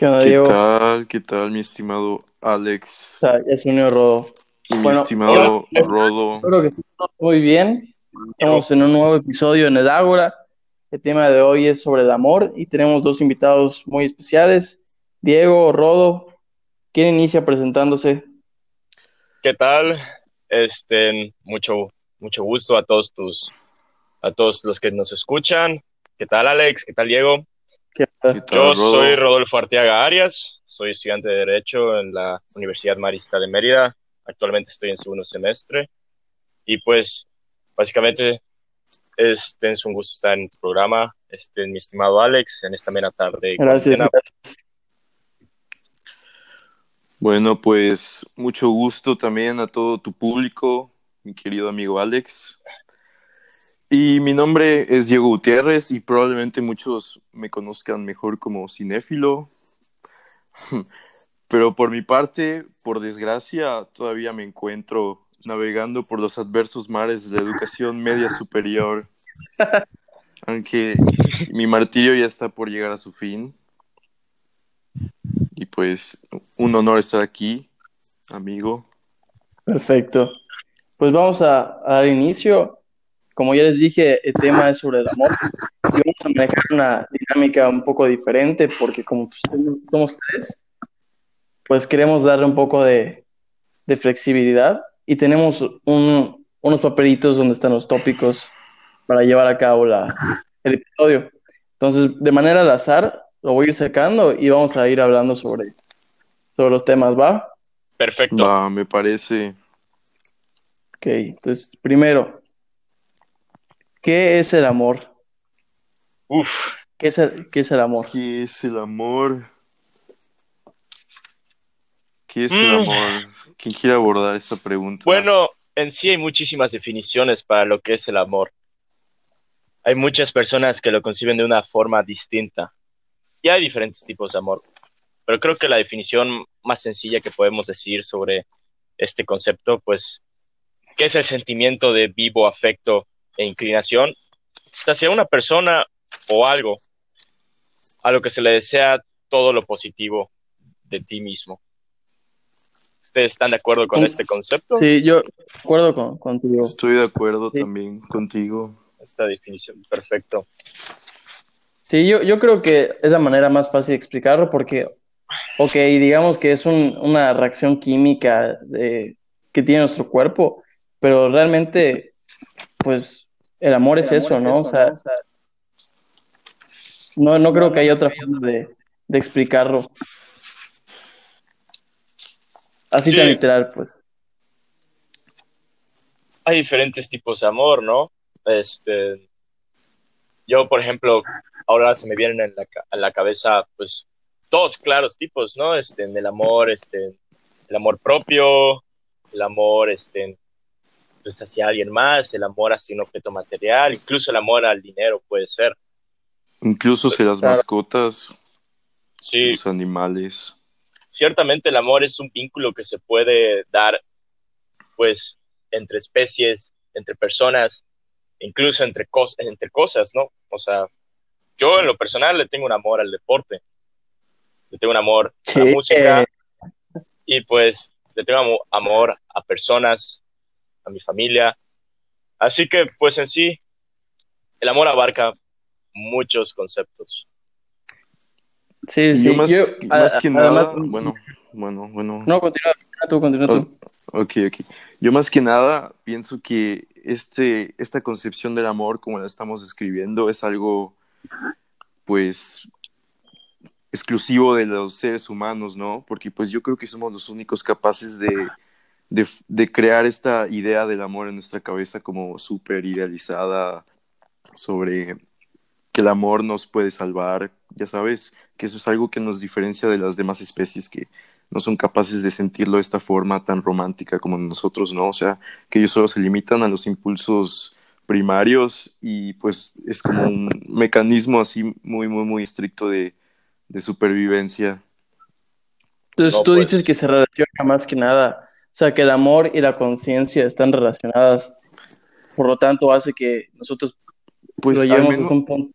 ¿Qué onda, ¿Qué Diego? tal? ¿Qué tal, mi estimado Alex? O sea, ya se unió Rodo. Y mi Bueno, estimado hola. Rodo. Espero que estén muy bien. Estamos en un nuevo episodio en el Ágora. El tema de hoy es sobre el amor y tenemos dos invitados muy especiales. Diego, Rodo. ¿Quién inicia presentándose? ¿Qué tal? Este, mucho, mucho gusto a todos tus, a todos los que nos escuchan. ¿Qué tal, Alex? ¿Qué tal, Diego? ¿Qué ¿Qué tal, Yo soy Rodolfo Arteaga Arias, soy estudiante de Derecho en la Universidad Marista de Mérida. Actualmente estoy en segundo semestre. Y pues, básicamente, este, es un gusto estar en tu programa, este, mi estimado Alex, en esta mera tarde. Gracias. gracias. Bueno, pues mucho gusto también a todo tu público, mi querido amigo Alex. Y mi nombre es Diego Gutiérrez y probablemente muchos me conozcan mejor como cinéfilo. Pero por mi parte, por desgracia, todavía me encuentro navegando por los adversos mares de la educación media superior. Aunque mi martirio ya está por llegar a su fin. Y pues, un honor estar aquí, amigo. Perfecto. Pues vamos a, a dar inicio. Como ya les dije, el tema es sobre el amor. Y vamos a manejar una dinámica un poco diferente porque como pues, somos tres, pues queremos darle un poco de, de flexibilidad y tenemos un- unos papelitos donde están los tópicos para llevar a cabo la, el episodio. Entonces, de manera al azar, lo voy a ir sacando y vamos a ir hablando sobre, sobre los temas, ¿va? Perfecto. Va, me parece. Ok, entonces, primero, ¿qué es el amor? Uf, ¿Qué es el, qué es el amor? ¿Qué es el amor? ¿Qué es el Mm. amor? ¿Quién quiere abordar esa pregunta? Bueno, en sí hay muchísimas definiciones para lo que es el amor. Hay muchas personas que lo conciben de una forma distinta. Y hay diferentes tipos de amor. Pero creo que la definición más sencilla que podemos decir sobre este concepto, pues, ¿qué es el sentimiento de vivo afecto e inclinación hacia una persona o algo a lo que se le desea todo lo positivo de ti mismo? ¿Ustedes están de acuerdo con Sí. este concepto? Sí, yo acuerdo con, contigo. Estoy de acuerdo Sí. también contigo. esta definición. Perfecto. Sí, yo, yo creo que es la manera más fácil de explicarlo porque, ok, digamos que es un- una reacción química de- que tiene nuestro cuerpo, pero realmente, pues, el amor es eso, ¿no? O sea, no, no creo que haya otra forma de, de explicarlo. Así Sí. tan literal, pues. Hay diferentes tipos de amor, ¿no? Este, yo, por ejemplo, ahora se me vienen en la, ca- a la cabeza, pues, dos claros tipos, ¿no? Este, el amor, este, el amor propio, el amor, este, pues, hacia alguien más, el amor hacia un objeto material, incluso el amor al dinero puede ser. Incluso hacia las Claro. mascotas, Sí, los animales. ciertamente el amor es un vínculo que se puede dar, pues, entre especies, entre personas, incluso entre, cos- entre cosas, ¿no? O sea, yo en lo personal le tengo un amor al deporte, le tengo un amor a Sí, la música eh, y pues le tengo amo- amor a personas, a mi familia. Así que, pues en sí, el amor abarca muchos conceptos. sí, sí. yo más, Yo, más a- que además- nada, bueno, bueno, bueno. No, continúa, continúa tú, continúa tú. Ok, ok. Yo más que nada pienso que este, esta concepción del amor, como la estamos describiendo, es algo, pues, exclusivo de los seres humanos, ¿no? Porque pues yo creo que somos los únicos capaces de, de, de crear esta idea del amor en nuestra cabeza como súper idealizada sobre que el amor nos puede salvar, ya sabes, que eso es algo que nos diferencia de las demás especies que no son capaces de sentirlo de esta forma tan romántica como nosotros, ¿no? O sea, que ellos solo se limitan a los impulsos primarios y pues es como un mecanismo así muy, muy, muy estricto de, de supervivencia. Entonces No, tú pues. dices que se relaciona más que nada, sea, que el amor y la conciencia están relacionadas, por lo tanto hace que nosotros Pues lo llevemos menos, hasta un punto.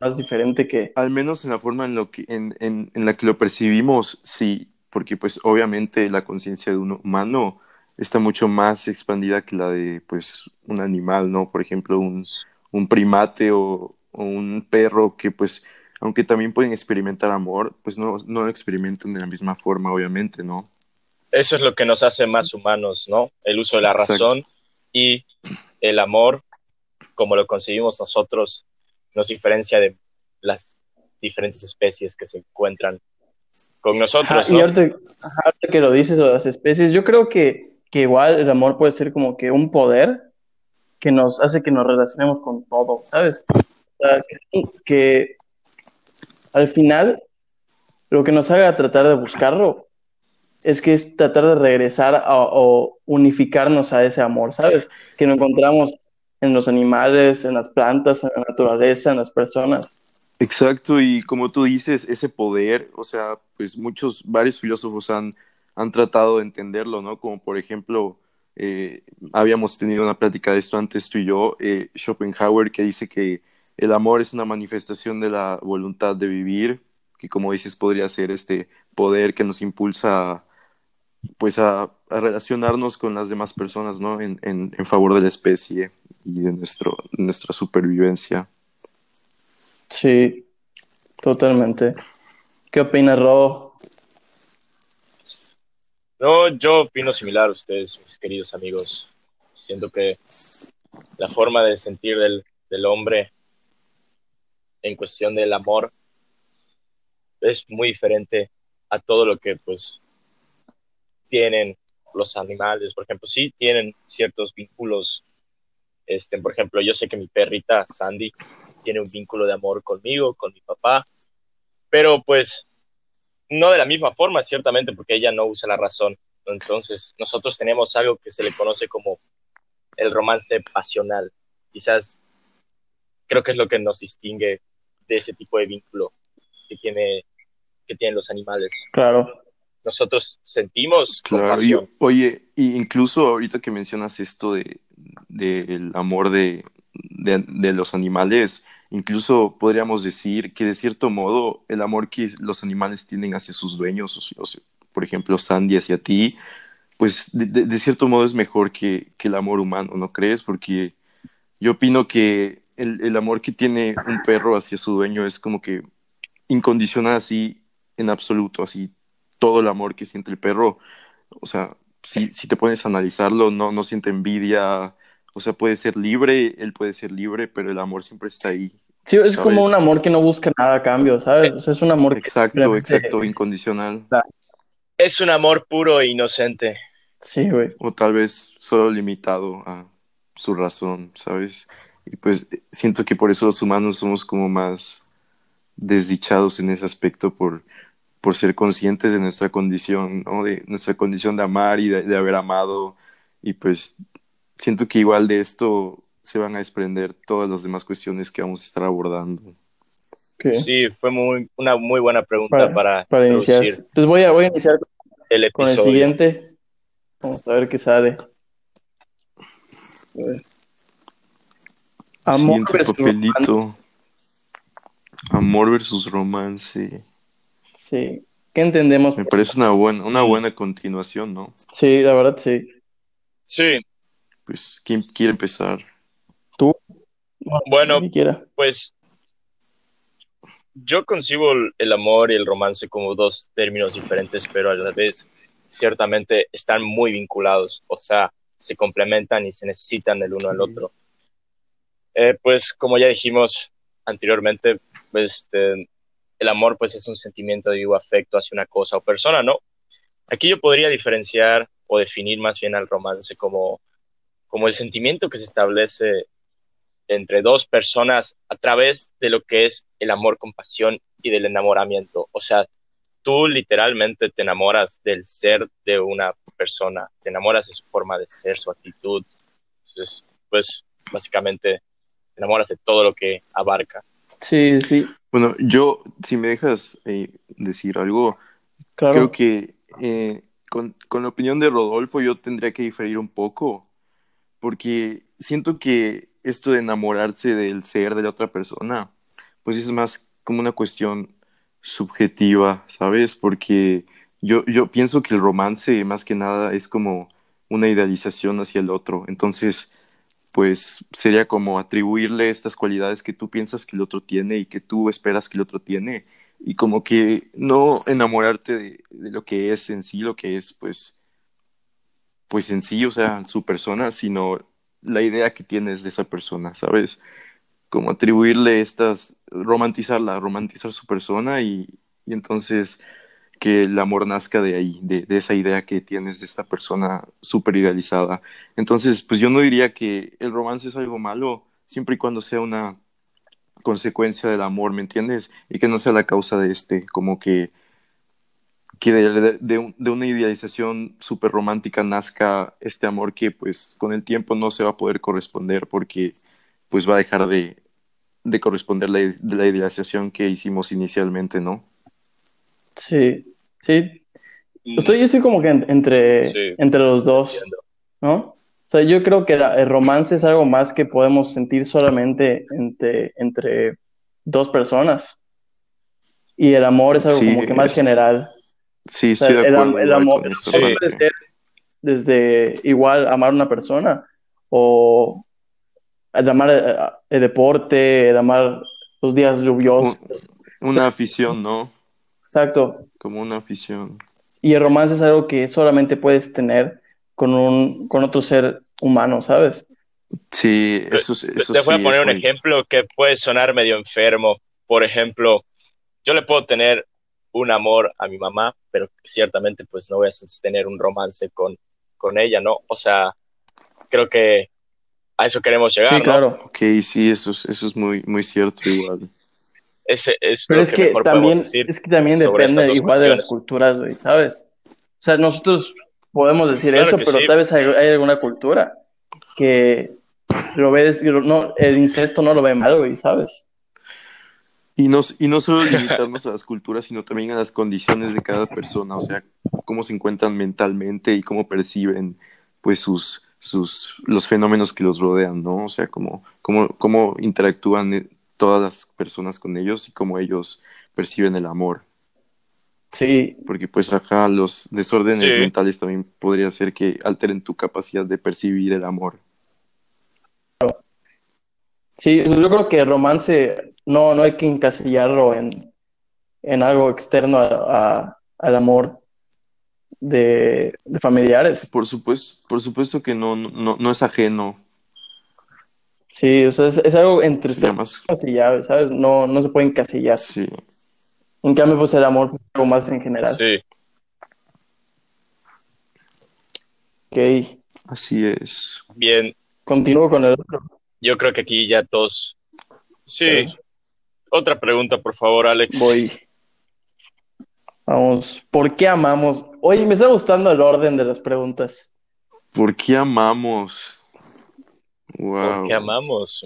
más diferente que... Al menos en la forma en, lo que, en, en, en la que lo percibimos, sí, porque pues obviamente la conciencia de un humano está mucho más expandida que la de pues un animal, ¿no? Por ejemplo, un, un primate o, o un perro que pues aunque también pueden experimentar amor, pues no, no lo experimentan de la misma forma, obviamente, ¿no? Eso es lo que nos hace más humanos, ¿no? El uso de la razón Exacto. y el amor, como lo concebimos nosotros, nos diferencia de las diferentes especies que se encuentran con nosotros, Ajá, y ¿no? ahorita, ahorita que lo dices, de las especies, yo creo que, que igual el amor puede ser como que un poder que nos hace que nos relacionemos con todo, ¿sabes? O sea, que, que al final lo que nos haga tratar de buscarlo es que es tratar de regresar a- o unificarnos a ese amor, ¿sabes? Que lo encontramos en los animales, en las plantas, en la naturaleza, en las personas. Exacto, y como tú dices, ese poder, o sea, pues muchos, varios filósofos han, han tratado de entenderlo, ¿no? Como por ejemplo, eh, habíamos tenido una plática de esto antes tú y yo, eh, Schopenhauer, que dice que el amor es una manifestación de la voluntad de vivir, que como dices podría ser este poder que nos impulsa pues a, a relacionarnos con las demás personas, ¿no? En, en, en favor de la especie y de nuestro, nuestra supervivencia. Sí, totalmente. ¿Qué opinas, Ro? No, yo opino similar a ustedes, mis queridos amigos. Siento que la forma de sentir del, del hombre en cuestión del amor es muy diferente a todo lo que pues tienen los animales. Por ejemplo, sí tienen ciertos vínculos. Este, por ejemplo, yo sé que mi perrita Sandy tiene un vínculo de amor conmigo, con mi papá, pero pues no de la misma forma, ciertamente, porque ella no usa la razón. Entonces, nosotros tenemos algo que se le conoce como el romance pasional. Quizás creo que es lo que nos distingue de ese tipo de vínculo que, tiene, que tienen los animales. Claro. Nosotros sentimos Claro, y, oye, y incluso ahorita que mencionas esto de, del amor de, de, de los animales, incluso podríamos decir que de cierto modo el amor que los animales tienen hacia sus dueños, o, o sea, por ejemplo Sandy hacia ti, pues de, de- de cierto modo es mejor que, que el amor humano, ¿no crees? Porque yo opino que el, el amor que tiene un perro hacia su dueño es como que incondicional así en absoluto, así todo el amor que siente el perro, o sea, si, si te pones a analizarlo, no, no siente envidia, o sea, puede ser libre, él puede ser libre, pero el amor siempre está ahí. Sí, es ¿Sabes? como un amor que no busca nada a cambio, ¿sabes? O sea, es un amor que Exacto, simplemente- exacto, incondicional. Es un amor puro e inocente. Sí, güey. O tal vez solo limitado a su razón, ¿sabes? Y pues siento que por eso los humanos somos como más desdichados en ese aspecto por, por ser conscientes de nuestra condición, ¿no? De nuestra condición de amar y de, de haber amado. Y pues siento que igual de esto se van a desprender todas las demás cuestiones que vamos a estar abordando. ¿Qué? Sí, fue muy, una muy buena pregunta Para, para, para iniciar. Entonces voy a, voy a iniciar el con el episodio. siguiente. Vamos a ver qué sale. A ver. Amor versus romance. papelito. Amor versus romance. Sí. ¿Qué entendemos? Me parece una buena, una buena continuación, ¿no? Sí, la verdad, sí. Sí, Pues, ¿quién quiere empezar? ¿Tú? Bueno. Pues yo concibo el- amor y el romance como dos términos diferentes, pero a la vez ciertamente están muy vinculados, o sea, se complementan y se necesitan el uno al otro. Eh, pues como ya dijimos anteriormente, pues, este, el amor pues es un sentimiento de vivo afecto hacia una cosa o persona, ¿no? Aquí yo podría diferenciar o definir más bien al romance como, como el sentimiento que se establece entre dos personas a través de lo que es el amor con pasión y del enamoramiento. O sea, tú literalmente te enamoras del ser de una persona, te enamoras de su forma de ser, su actitud. Entonces, pues básicamente te enamoras de todo lo que abarca. Sí, sí, Bueno, yo, si me dejas eh, decir algo, claro. creo que eh, con, con la opinión de Rodolfo yo tendría que diferir un poco, porque siento que esto de enamorarse del ser de la otra persona, pues es más como una cuestión subjetiva, ¿sabes? Porque yo, yo pienso que el romance más que nada es como una idealización hacia el otro. Entonces, pues sería como atribuirle estas cualidades que tú piensas que el otro tiene y que tú esperas que el otro tiene y como que no enamorarte de, lo que es en sí, lo que es pues pues en sí, o sea, su persona, sino la idea que tienes de esa persona, ¿sabes? Como atribuirle estas, romantizarla, romantizar su persona y, y entonces que el amor nazca de ahí, de, esa idea que tienes de esta persona súper idealizada. Entonces, pues yo no diría que el romance es algo malo, siempre y cuando sea una consecuencia del amor, ¿me entiendes? Y que no sea la causa de este, como que, que de, una idealización súper romántica nazca este amor que pues con el tiempo no se va a poder corresponder porque pues va a dejar de, de corresponder la, la idealización que hicimos inicialmente, ¿no? Sí, sí. Estoy, yo estoy como que en, entre, sí. entre los dos, ¿no? O sea, yo creo que el romance es algo más que podemos sentir solamente entre, entre dos personas. Y el amor es algo sí, como que más es... general. Sí, o sea, sí, de acuerdo, el, el amor eso, sí. puede ser desde igual amar a una persona o el amar el, el deporte, el amar los días lluviosos. Un, una o sea, afición, ¿no? Exacto. Como una afición. Y el romance es algo que solamente puedes tener con, un, con otro ser humano, ¿sabes? Sí, eso, eso Te sí, voy a poner un muy... ejemplo que puede sonar medio enfermo. Por ejemplo, yo le puedo tener un amor a mi mamá, pero ciertamente pues no voy a tener un romance con, con ella, ¿no? O sea, creo que a eso queremos llegar, sí, ¿no? claro. Ok, sí, eso es, eso es muy, muy cierto igual. Ese es Pero lo es que, mejor también, podemos decir es que también depende igual de las culturas, güey, ¿sabes? O sea, nosotros podemos decir Claro eso, pero sí. tal vez hay, hay alguna cultura que lo ve, no, el incesto no lo ve mal, güey, ¿sabes? Y no, y no solo limitarnos a las culturas, sino también a las condiciones de cada persona, o sea, cómo se encuentran mentalmente y cómo perciben pues sus, sus los fenómenos que los rodean, ¿no? O sea, cómo, cómo, cómo interactúan eh, todas las personas con ellos y cómo ellos perciben el amor. Sí, Porque pues acá los desórdenes Sí. mentales también podría ser que alteren tu capacidad de percibir el amor. sí, yo creo que el romance no, no hay que encasillarlo en, en algo externo a- a- al amor de, de familiares. Por supuesto, por supuesto que no, no, no es ajeno, Sí, o sea, es, es algo entre sería más... encasillado, ¿sabes? No, no se puede encasillar. Sí, En cambio, pues el amor es algo más en general. Sí, Ok, así es. bien. continúo con el otro. Yo creo que aquí ya todos. Sí. Sí. Otra pregunta, por favor, Alex. Voy. Vamos, ¿por qué amamos? Oye, me está gustando el orden de las preguntas. ¿Por qué amamos? Wow. ¿Por qué amamos?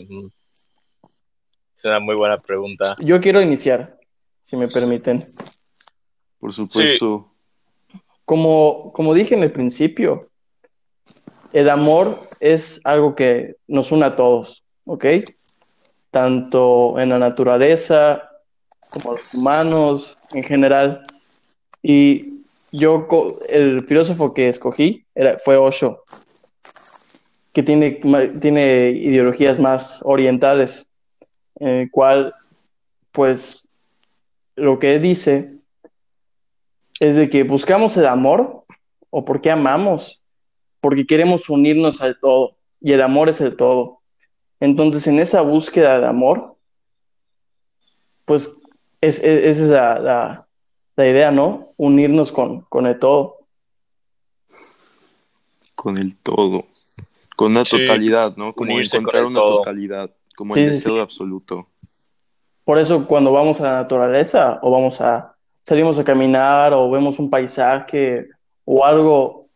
Es una muy buena pregunta. Yo quiero iniciar, si me permiten. Por supuesto. Como, como dije en el principio, el amor es algo que nos une a todos, ¿ok? Tanto en la naturaleza como los humanos en general. Y yo, el filósofo que escogí era, fue Osho, que tiene, tiene ideologías más orientales, en el cual, pues, lo que dice es de que buscamos el amor o porque amamos, porque queremos unirnos al todo y el amor es el todo. Entonces, en esa búsqueda de amor, pues es, es- esa es la, la- la idea, ¿no? Unirnos con, con el todo. Con el todo. Con una Sí, totalidad, ¿no? Como unirse con encontrar una todo. totalidad. Como Sí, el deseo sí. absoluto. Por eso cuando vamos a la naturaleza o vamos a salimos a caminar o vemos un paisaje o algo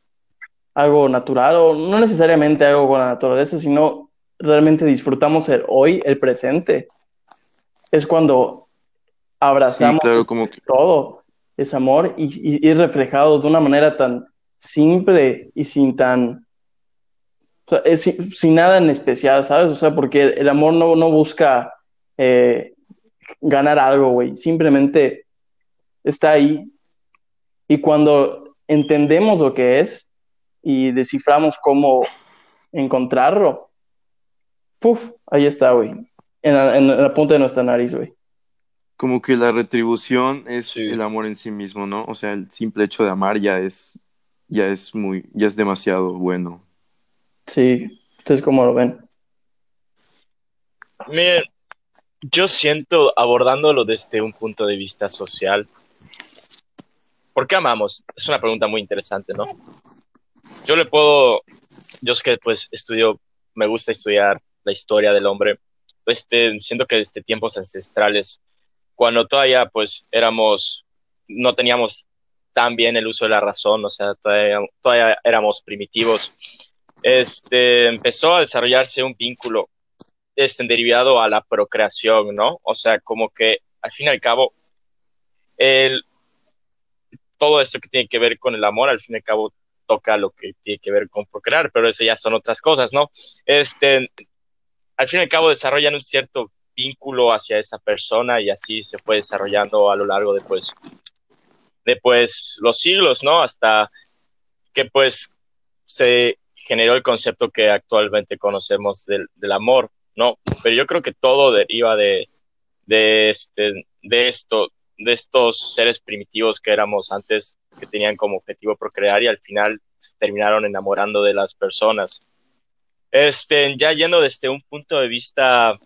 algo natural o no necesariamente algo con la naturaleza, sino realmente disfrutamos el hoy, el presente. Es cuando Sí, abrazamos claro, como que todo ese amor y, y, y reflejado de una manera tan simple y sin tan sea, es sin, sin nada en especial, ¿sabes? O sea, porque el amor no, no busca eh, ganar algo, güey. Simplemente está ahí. Y cuando entendemos lo que es y desciframos cómo encontrarlo, puf, ahí está, güey. En la, en la punta de nuestra nariz, güey. Como que la retribución es Sí. el amor en sí mismo, ¿no? O sea, el simple hecho de amar ya es, ya es muy, ya es demasiado bueno. Sí, ustedes cómo lo ven. Miren, yo siento abordándolo desde un punto de vista social. ¿Por qué amamos? Es una pregunta muy interesante, ¿no? Yo le puedo, yo es que pues estudio, me gusta estudiar la historia del hombre. Este, siento que desde tiempos ancestrales, cuando todavía pues éramos, no teníamos tan bien el uso de la razón, o sea, todavía, todavía éramos primitivos, este, empezó a desarrollarse un vínculo este, derivado a la procreación, ¿no? O sea, como que al fin y al cabo, el, todo esto que tiene que ver con el amor, al fin y al cabo, toca lo que tiene que ver con procrear, pero eso ya son otras cosas, ¿no? Este, al fin y al cabo, desarrollan un cierto vínculo hacia esa persona y así se fue desarrollando a lo largo de, pues, de, pues, los siglos, ¿no? Hasta que, pues, se generó el concepto que actualmente conocemos del, del amor, ¿no? Pero yo creo que todo deriva de, de, este, de esto, de estos seres primitivos que éramos antes, que tenían como objetivo procrear y al final terminaron enamorando de las personas. Este, ya yendo desde un punto de vista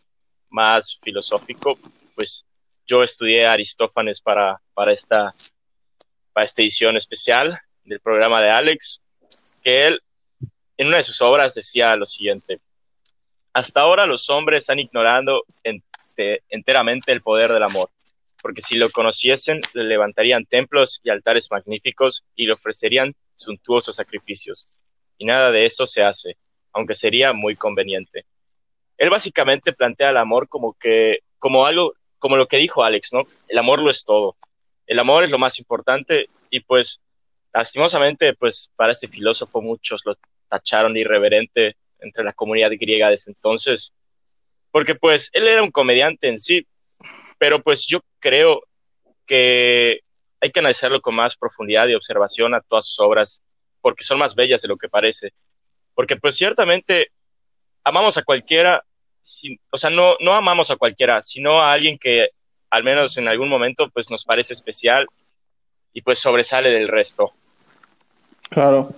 más filosófico, pues yo estudié Aristófanes para, para, esta, para esta edición especial del programa de Alex, que él en una de sus obras decía lo siguiente, hasta ahora los hombres han ignorado ente, enteramente el poder del amor, porque si lo conociesen, le levantarían templos y altares magníficos y le ofrecerían suntuosos sacrificios. Y nada de eso se hace, aunque sería muy conveniente. Él básicamente plantea el amor como que, como algo, como lo que dijo Alex, ¿no? El amor lo es todo. El amor es lo más importante y pues, lastimosamente, pues para este filósofo muchos lo tacharon de irreverente entre la comunidad griega de entonces, porque pues él era un comediante en sí, pero pues yo creo que hay que analizarlo con más profundidad y observación a todas sus obras, porque son más bellas de lo que parece, porque pues ciertamente amamos a cualquiera, o sea, no, no amamos a cualquiera, sino a alguien que al menos en algún momento pues nos parece especial y pues sobresale del resto. Claro.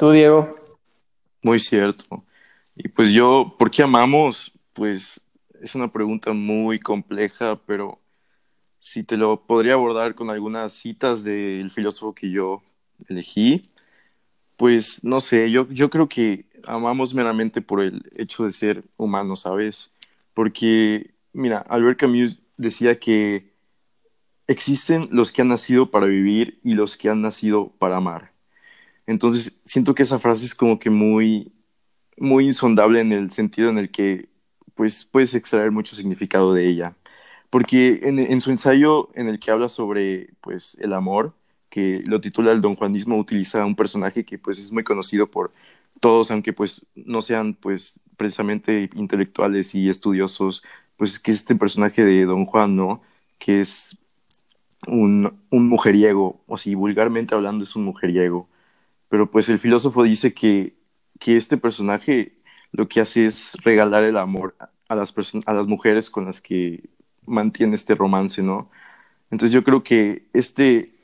¿Tú, Diego? Muy cierto. Y pues yo, ¿por qué amamos? Pues es una pregunta muy compleja, pero si te lo podría abordar con algunas citas del filósofo que yo elegí, pues no sé, yo, yo creo que amamos meramente por el hecho de ser humanos, ¿sabes? Porque, mira, Albert Camus decía que existen los que han nacido para vivir y los que han nacido para amar. Entonces, siento que esa frase es como que muy, muy insondable en el sentido en el que, pues, puedes extraer mucho significado de ella. Porque en, en su ensayo en el que habla sobre, pues, el amor, que lo titula El Don Juanismo, utiliza un personaje que, pues, es muy conocido por todos, aunque, pues, no sean, pues, precisamente intelectuales y estudiosos, pues, que es este personaje de Don Juan, ¿no? Que es un, un mujeriego, o si vulgarmente hablando es un mujeriego. Pero pues el filósofo dice que, que este personaje lo que hace es regalar el amor a las, a las mujeres con las que mantiene este romance, ¿no? Entonces yo creo que este,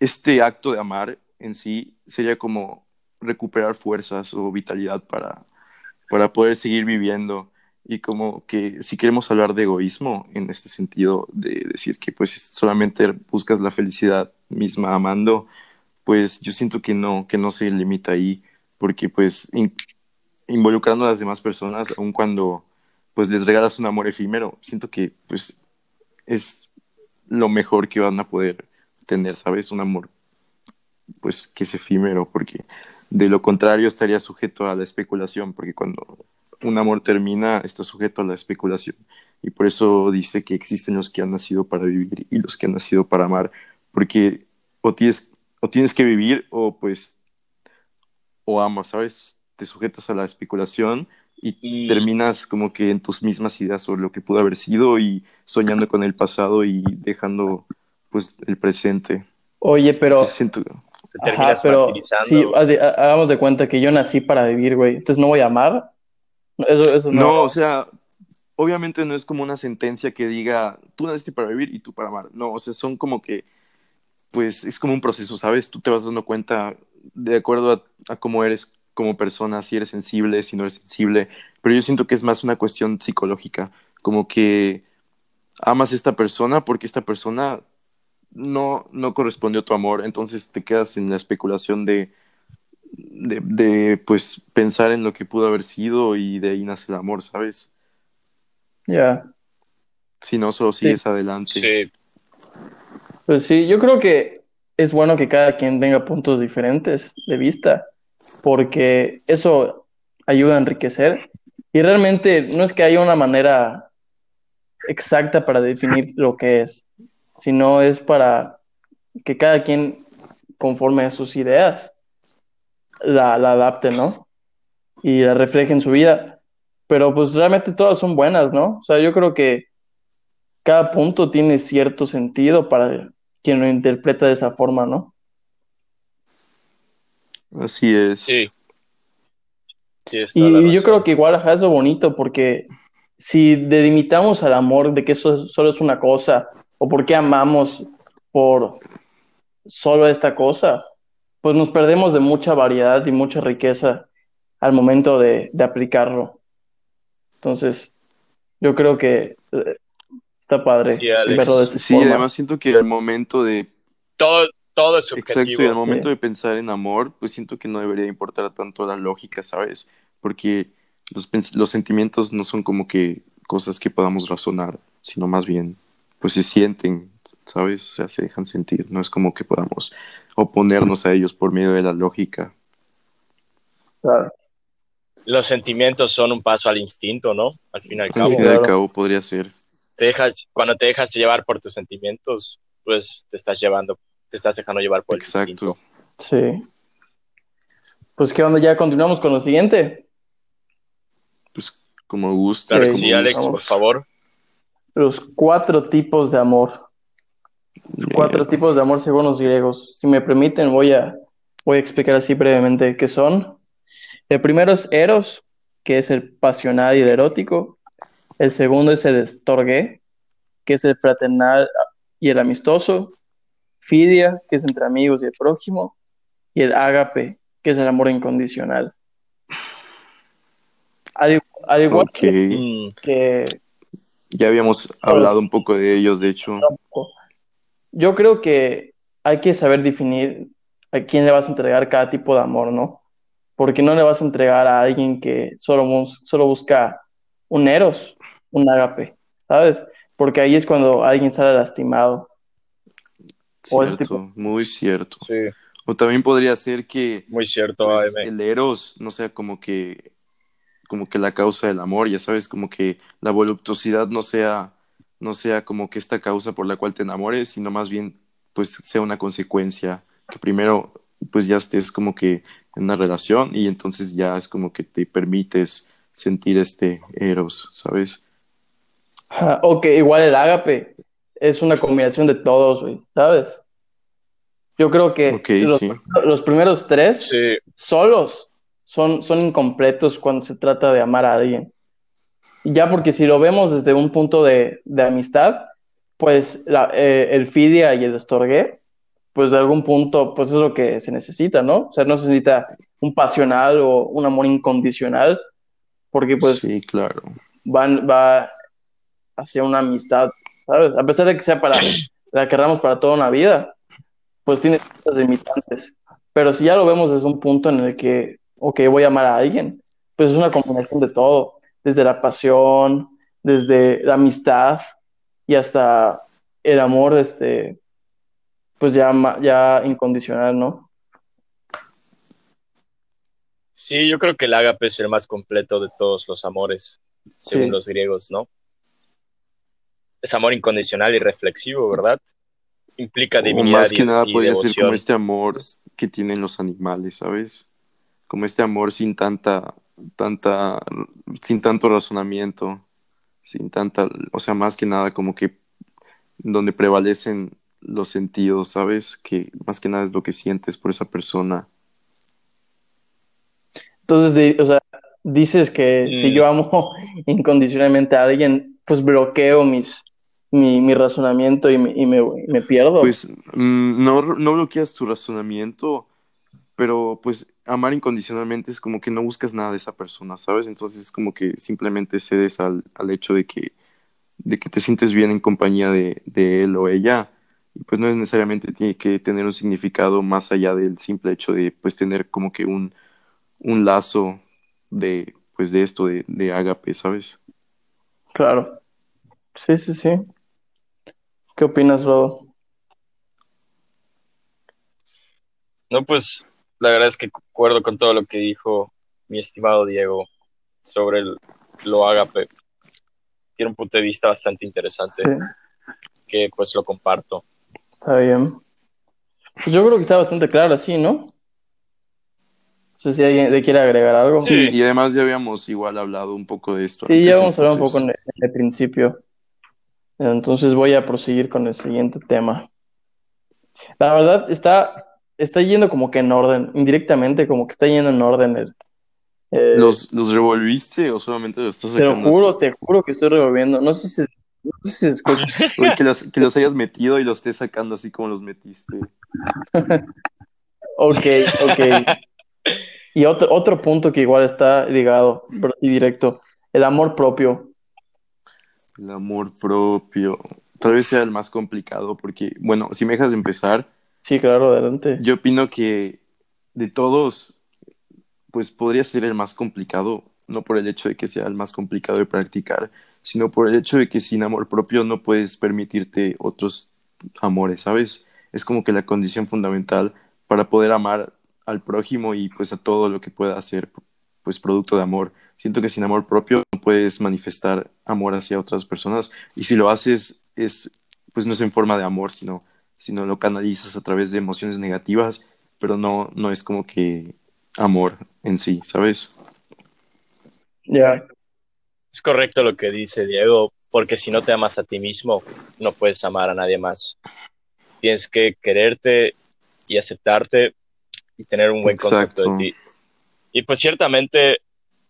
este acto de amar en sí sería como recuperar fuerzas o vitalidad para, para poder seguir viviendo. Y como que si queremos hablar de egoísmo en este sentido, de decir que pues solamente buscas la felicidad misma amando, pues yo siento que no, que no se limita ahí, porque pues in, involucrando a las demás personas, aun cuando pues les regalas un amor efímero, siento que pues es lo mejor que van a poder tener, ¿sabes? Un amor pues que es efímero, porque de lo contrario estaría sujeto a la especulación, porque cuando un amor termina está sujeto a la especulación. Y por eso dice que existen los que han nacido para vivir y los que han nacido para amar, porque o tienes, o tienes que vivir o pues o amas, ¿sabes? Te sujetas a la especulación y terminas como que en tus mismas ideas sobre lo que pudo haber sido y soñando con el pasado y dejando pues el presente. Oye, pero... Sí, siento- Te Ajá, terminas pero sí, hagamos de cuenta que yo nací para vivir, güey. Entonces no voy a amar. Eso, eso no. No, o sea, obviamente no es como una sentencia que diga, tú naciste para vivir y tú para amar. No, o sea, son como que, pues es como un proceso, ¿sabes? Tú te vas dando cuenta de acuerdo a, a cómo eres como persona, si eres sensible, si no eres sensible. Pero yo siento que es más una cuestión psicológica, como que amas a esta persona porque esta persona no, no correspondió a tu amor, entonces te quedas en la especulación de, de, de, pues pensar en lo que pudo haber sido y de ahí nace el amor, ¿sabes? Ya. Si no, solo sigues adelante. Sí, Pues sí, yo creo que es bueno que cada quien tenga puntos diferentes de vista, porque eso ayuda a enriquecer. Y realmente no es que haya una manera exacta para definir lo que es, sino es para que cada quien, conforme a sus ideas, la, la adapte, ¿no? Y la refleje en su vida. Pero pues realmente todas son buenas, ¿no? O sea, yo creo que cada punto tiene cierto sentido para quien lo interpreta de esa forma, ¿no? Así es. sí. La Y yo creo que igual ajá, es lo bonito porque si delimitamos al amor de que eso solo es una cosa o porque amamos por solo esta cosa, pues nos perdemos de mucha variedad y mucha riqueza al momento de, de aplicarlo. Entonces, yo creo que eh, está padre Sí, Alex. verlo de esa Sí, forma. además siento que al momento de, Todo, todo es exacto, y subjetivo. al momento Sí. de pensar en amor, pues siento que no debería importar tanto la lógica, ¿sabes? Porque los, los sentimientos no son como que cosas que podamos razonar, sino más bien, pues se sienten, ¿sabes? O sea, se dejan sentir, no es como que podamos oponernos a ellos por medio de la lógica. Claro. Los sentimientos son un paso al instinto, ¿no? Al fin y al Al cabo. fin y claro. al cabo podría ser. Te dejas, cuando te dejas llevar por tus sentimientos, pues te estás llevando, te estás dejando llevar por el Exacto. instinto. Sí. Pues qué onda, ya continuamos con lo siguiente. Pues como. Claro como sí, Alex, por favor. Los cuatro tipos de amor. Los cuatro tipos de amor según los griegos. Si me permiten, voy a, voy a explicar así brevemente qué son. El primero es eros, que es el pasional y el erótico. El segundo es el estorgué, que es el fraternal y el amistoso. Filia, que es entre amigos y el prójimo. Y el ágape, que es el amor incondicional. Al, al igual. Mm, que Ya habíamos hablado un poco de ellos, de hecho. Yo creo que hay que saber definir a quién le vas a entregar cada tipo de amor, ¿no? Porque no le vas a entregar a alguien que solo, solo busca un eros, un ágape, ¿sabes? Porque ahí es cuando alguien sale lastimado. Cierto, tipo- muy cierto. sí, O también podría ser que muy cierto, pues, el eros no sea como que como que la causa del amor, ya sabes, como que la voluptuosidad no sea no sea como que esta causa por la cual te enamores, sino más bien pues sea una consecuencia, que primero pues ya estés como que en una relación y entonces ya es como que te permites sentir este eros, ¿sabes? O que igual el ágape es una combinación de todos, güey, ¿sabes? Yo creo que Ok, los, sí. los primeros tres Sí, solos son, son incompletos cuando se trata de amar a alguien. Ya porque si lo vemos desde un punto de, de amistad, pues la- eh, el filia y el estorgué, pues de algún punto, pues es lo que se necesita, ¿no? O sea, no se necesita un pasional o un amor incondicional, porque pues sí, claro. van, va hacia una amistad, ¿sabes? A pesar de que sea para, la querramos para toda una vida, pues tiene ciertas limitantes. Pero si ya lo vemos desde un punto en el que, ok, voy a amar a alguien, pues es una combinación de todo, desde la pasión, desde la amistad y hasta el amor, este, pues ya, ya incondicional, ¿no? sí, yo creo que el ágape es el más completo de todos los amores, según Sí. los griegos, ¿no? Es amor incondicional y reflexivo, ¿verdad? Implica O divinidad más que y, nada y podría ser como este amor que tienen los animales, ¿sabes? Como este amor sin tanta tanta, sin tanto razonamiento, sin tanta, o sea, más que nada como que donde prevalecen los sentidos, ¿sabes? Que más que nada es lo que sientes por esa persona. Entonces, de- o sea, dices que si Mm. yo amo incondicionalmente a alguien, pues bloqueo mis, mi, mi razonamiento y me, y me, me pierdo. Pues mm, no, no bloqueas tu razonamiento, pero pues amar incondicionalmente es como que no buscas nada de esa persona, ¿sabes? Entonces es como que simplemente cedes al, al hecho de que, de que te sientes bien en compañía de, de él o ella. Y pues no es necesariamente tiene que tener un significado más allá del simple hecho de pues tener como que un, un lazo de pues de esto de, de ágape, ¿sabes? Claro. Sí, sí, sí. ¿Qué opinas, Rodo? No, pues la verdad es que concuerdo con todo lo que dijo mi estimado Diego sobre el, lo ágape. Tiene un punto de vista bastante interesante Sí, que pues lo comparto. está bien. Pues yo creo que está bastante claro así, ¿no? No sé si alguien le quiere agregar algo. Sí. Y además ya habíamos igual hablado un poco de esto Sí, antes, ya vamos a hablar un poco en el, en el principio. Entonces voy a proseguir con el siguiente tema. La verdad está, está yendo como que en orden, indirectamente como que está yendo en orden. el- eh, ¿Los, los revolviste o solamente los estás te lo sacando juro, te juro que estoy revolviendo. No sé si, no sé si se escucha. Que, los, que los hayas metido y los estés sacando así como los metiste. Ok, ok. Y otro, otro punto que igual está ligado pero- y directo, el amor propio. El amor propio. Tal vez sea el más complicado porque, bueno, si me dejas empezar, Sí, claro, adelante. yo opino que de todos, pues podría ser el más complicado, no por el hecho de que sea el más complicado de practicar, sino por el hecho de que sin amor propio no puedes permitirte otros amores, ¿sabes? Es como que la condición fundamental para poder amar al prójimo y pues a todo lo que pueda hacer, pues producto de amor. Siento que sin amor propio no puedes manifestar amor hacia otras personas y si lo haces es pues no es en forma de amor, sino sino lo canalizas a través de emociones negativas, pero no no es como que amor en sí, ¿sabes? Ya, Es correcto lo que dice Diego, porque si no te amas a ti mismo, no puedes amar a nadie más. Tienes que quererte y aceptarte y tener un buen concepto de ti. Y pues ciertamente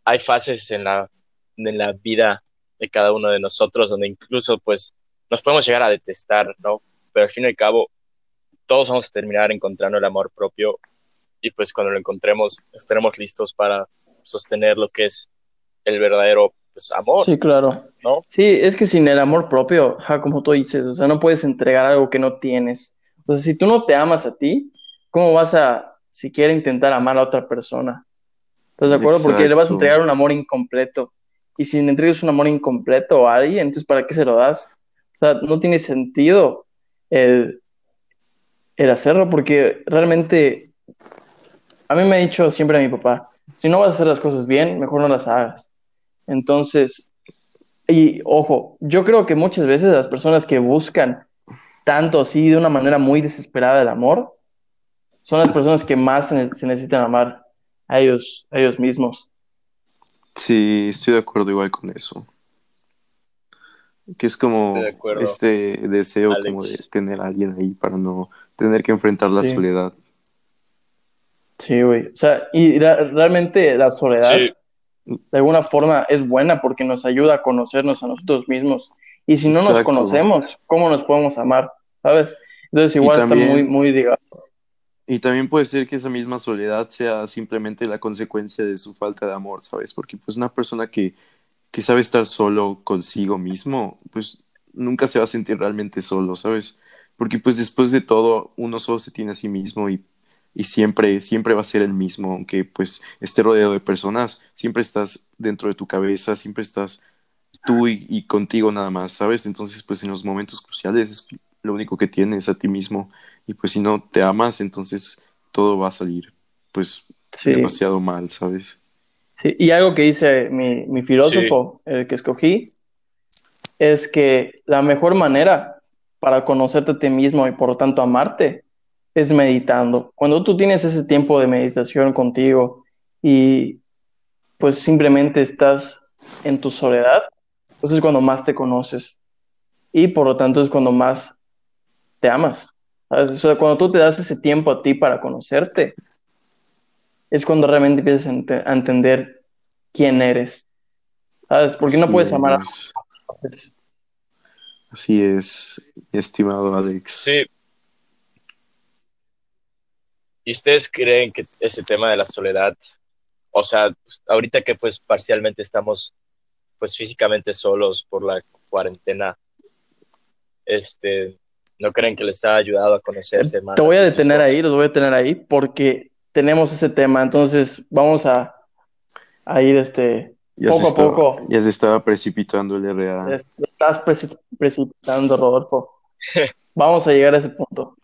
hay fases en la, en la vida de cada uno de nosotros donde incluso pues nos podemos llegar a detestar, ¿no? Pero al fin y al cabo, todos vamos a terminar encontrando el amor propio y pues cuando lo encontremos estaremos listos para sostener lo que es el verdadero pues, amor, sí, claro. ¿no? Sí, es que sin el amor propio, ja, como tú dices, o sea, no puedes entregar algo que no tienes. O sea, si tú no te amas a ti, ¿cómo vas a siquiera intentar amar a otra persona? ¿Estás de acuerdo? Porque le vas a entregar un amor incompleto. Y si le entregas un amor incompleto a alguien, entonces ¿para qué se lo das? O sea, no tiene sentido el, el hacerlo porque realmente a mí me ha dicho siempre mi papá, si no vas a hacer las cosas bien, mejor no las hagas. Entonces, y ojo, yo creo que muchas veces las personas que buscan tanto así de una manera muy desesperada el amor son las personas que más se necesitan amar a ellos, a ellos mismos. Sí, estoy de acuerdo igual con eso. Que es como de este deseo Alex. como de tener a alguien ahí para no tener que enfrentar la Sí. soledad. Sí, güey. O sea, y realmente la soledad Sí, de alguna forma es buena porque nos ayuda a conocernos a nosotros mismos. Y si no nos conocemos, ¿cómo nos podemos amar? ¿Sabes? Entonces igual está muy, muy ligado. Y también puede ser que esa misma soledad sea simplemente la consecuencia de su falta de amor, ¿sabes? Porque pues una persona que, que sabe estar solo consigo mismo, pues nunca se va a sentir realmente solo, ¿sabes? Porque pues después de todo, uno solo se tiene a sí mismo y, y siempre, siempre va a ser el mismo, aunque pues esté rodeado de personas, siempre estás dentro de tu cabeza, siempre estás tú y, y contigo nada más, ¿sabes? Entonces pues en los momentos cruciales es lo único que tienes a ti mismo. Y pues si no te amas, entonces todo va a salir pues Sí. demasiado mal, ¿sabes? Sí, y algo que dice mi, mi filósofo, el que escogí, es que la mejor manera para conocerte a ti mismo y por lo tanto amarte es meditando. Cuando tú tienes ese tiempo de meditación contigo y pues simplemente estás en tu soledad, pues es cuando más te conoces y por lo tanto es cuando más te amas. ¿Sabes? O sea, cuando tú te das ese tiempo a ti para conocerte, es cuando realmente empiezas a, ente- a entender quién eres. ¿Sabes? Porque no Así puedes amar a. Así es, estimado Alex. Sí. ¿Y ustedes creen que ese tema de la soledad, o sea, ahorita que pues parcialmente estamos pues físicamente solos por la cuarentena, este, ¿no creen que les ha ayudado a conocerse más? Te voy a detener mismos? ahí, los voy a detener ahí porque tenemos ese tema, entonces vamos a, a ir este, Ya poco a poco. ya se estaba precipitando el RA. Estás preci- precipitando, Rodolfo. Vamos a llegar a ese punto.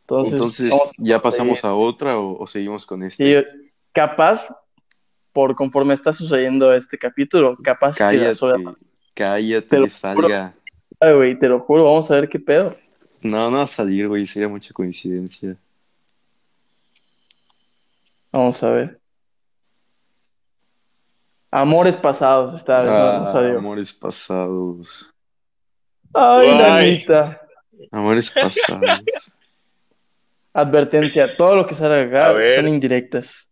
Entonces, ¿ya pasamos a otra o, o seguimos con este? Sí, capaz, por conforme está sucediendo este capítulo, capaz que la Cállate, cállate, salga. Ay, güey, te lo juro, vamos a ver qué pedo. No, no va a salir, güey, sería mucha coincidencia. Vamos a ver. Amores pasados, esta vez no, no Ah, salió. amores pasados. Ay, Ay. nanita. Amores pasados. Advertencia, todo lo que sale acá son indirectas.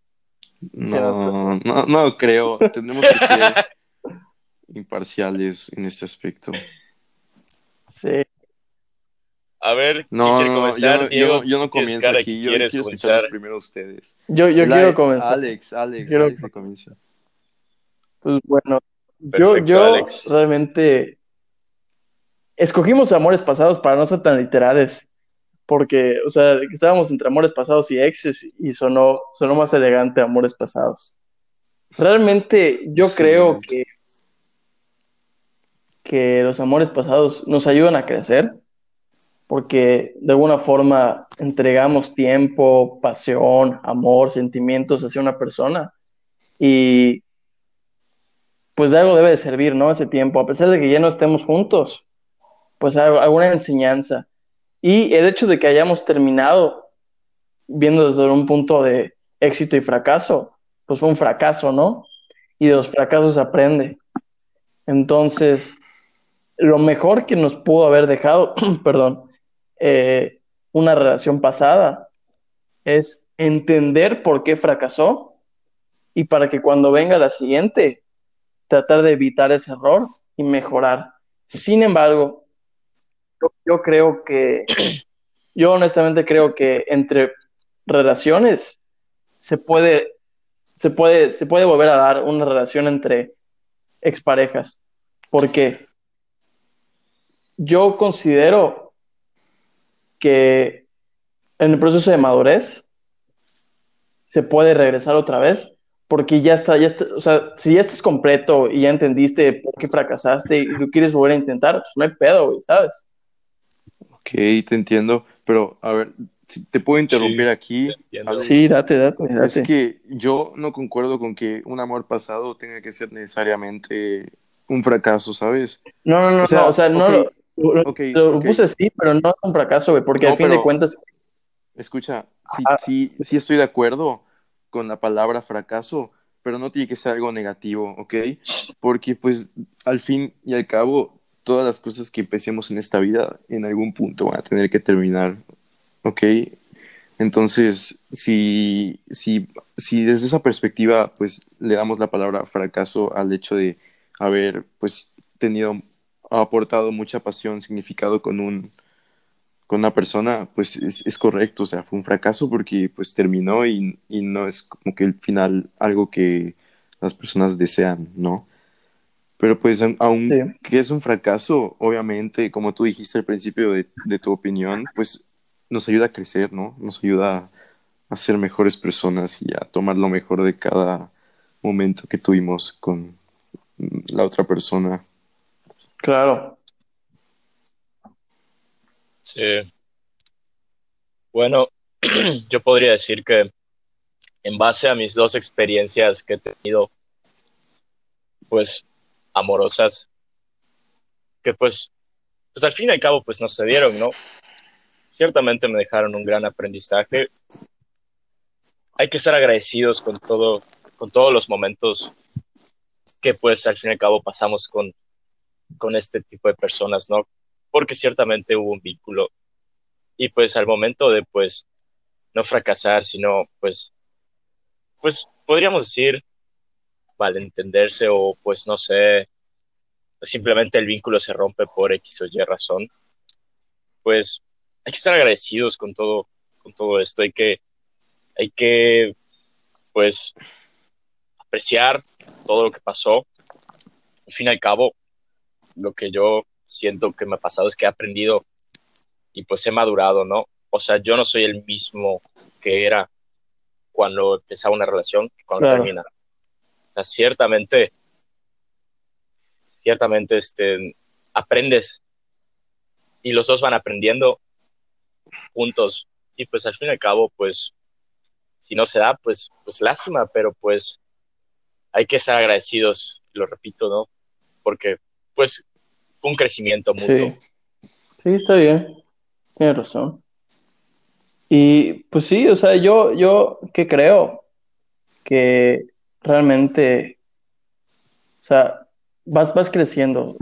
No, no, no creo. Tenemos que ser imparciales en este aspecto. Sí. A ver, ¿quién No, comenzar? no, yo Diego, no, yo comienzo aquí. Yo quieres quiero comenzar. escucharlos primero a ustedes. Yo, yo La- quiero comenzar. Alex, Alex, Quiero- Alex comienza. Pues bueno, yo, Perfecto, yo Alex. realmente escogimos amores pasados para no ser tan literales, porque, o sea, estábamos entre amores pasados y exes y sonó, sonó más elegante amores pasados. Realmente yo Sí. creo que, que los amores pasados nos ayudan a crecer, porque de alguna forma entregamos tiempo, pasión, amor, sentimientos hacia una persona y pues de algo debe de servir, ¿no? Ese tiempo, a pesar de que ya no estemos juntos, pues alguna enseñanza. Y el hecho de que hayamos terminado viendo desde un punto de éxito y fracaso, pues fue un fracaso, ¿no? Y de los fracasos se aprende. Entonces, lo mejor que nos pudo haber dejado, perdón, eh, una relación pasada es entender por qué fracasó y para que cuando venga la siguiente, tratar de evitar ese error y mejorar. Sin embargo, yo, yo creo que, yo honestamente creo que entre relaciones se puede, se puede, se puede volver a dar una relación entre exparejas. Porque yo considero que en el proceso de madurez se puede regresar otra vez porque ya está, ya está, o sea, si ya estás completo y ya entendiste por qué fracasaste y lo quieres volver a intentar, pues no hay pedo, güey, ¿sabes? Ok, te entiendo. Pero, a ver, ¿te puedo interrumpir Sí, aquí? Sí, date, date, date. Es que yo no concuerdo con que un amor pasado tenga que ser necesariamente un fracaso, ¿sabes? No, no, no, O sea, no, o sea, no lo, puse así, pero no es un fracaso, güey, porque No, al fin de pero- cuentas, Escucha, sí, sí estoy de acuerdo con la palabra fracaso, pero no tiene que ser algo negativo, ¿ok? Porque pues al fin y al cabo, todas las cosas que empecemos en esta vida en algún punto van a tener que terminar, ¿ok? Entonces, si, si, si desde esa perspectiva, pues le damos la palabra fracaso al hecho de haber, pues, tenido, aportado mucha pasión, significado con un, con una persona, pues es, es correcto, o sea, fue un fracaso porque pues terminó y, y no es como que el final algo que las personas desean, ¿no? Pero pues aun- aun Sí. es un fracaso, obviamente, como tú dijiste al principio de, de tu opinión, pues nos ayuda a crecer, ¿no? Nos ayuda a ser mejores personas y a tomar lo mejor de cada momento que tuvimos con la otra persona. Claro, Sí. Bueno, yo podría decir que en base a mis dos experiencias que he tenido, pues, amorosas, que pues, pues al fin y al cabo, pues no se dieron, ¿no? Ciertamente me dejaron un gran aprendizaje. Hay que estar agradecidos con todo, con todos los momentos que pues al fin y al cabo pasamos con, con este tipo de personas, ¿no? Porque ciertamente hubo un vínculo y pues al momento de pues no fracasar, sino pues, pues podríamos decir, vale, entenderse o pues no sé, simplemente el vínculo se rompe por X o Y razón, pues hay que estar agradecidos con todo, con todo esto, hay que, hay que, pues, apreciar todo lo que pasó. Al fin y al cabo, lo que yo siento que me ha pasado es que he aprendido y pues he madurado, ¿no? O sea, yo no soy el mismo que era cuando empezaba una relación que cuando termina. O sea, ciertamente, ciertamente, este, aprendes y los dos van aprendiendo juntos y pues al fin y al cabo, pues, si no se da, pues, pues lástima, pero pues hay que estar agradecidos, lo repito, ¿no? Porque, pues, un crecimiento mutuo. Sí, sí está bien, tiene razón. Y pues sí, o sea, yo, yo que creo que realmente, o sea, vas, vas creciendo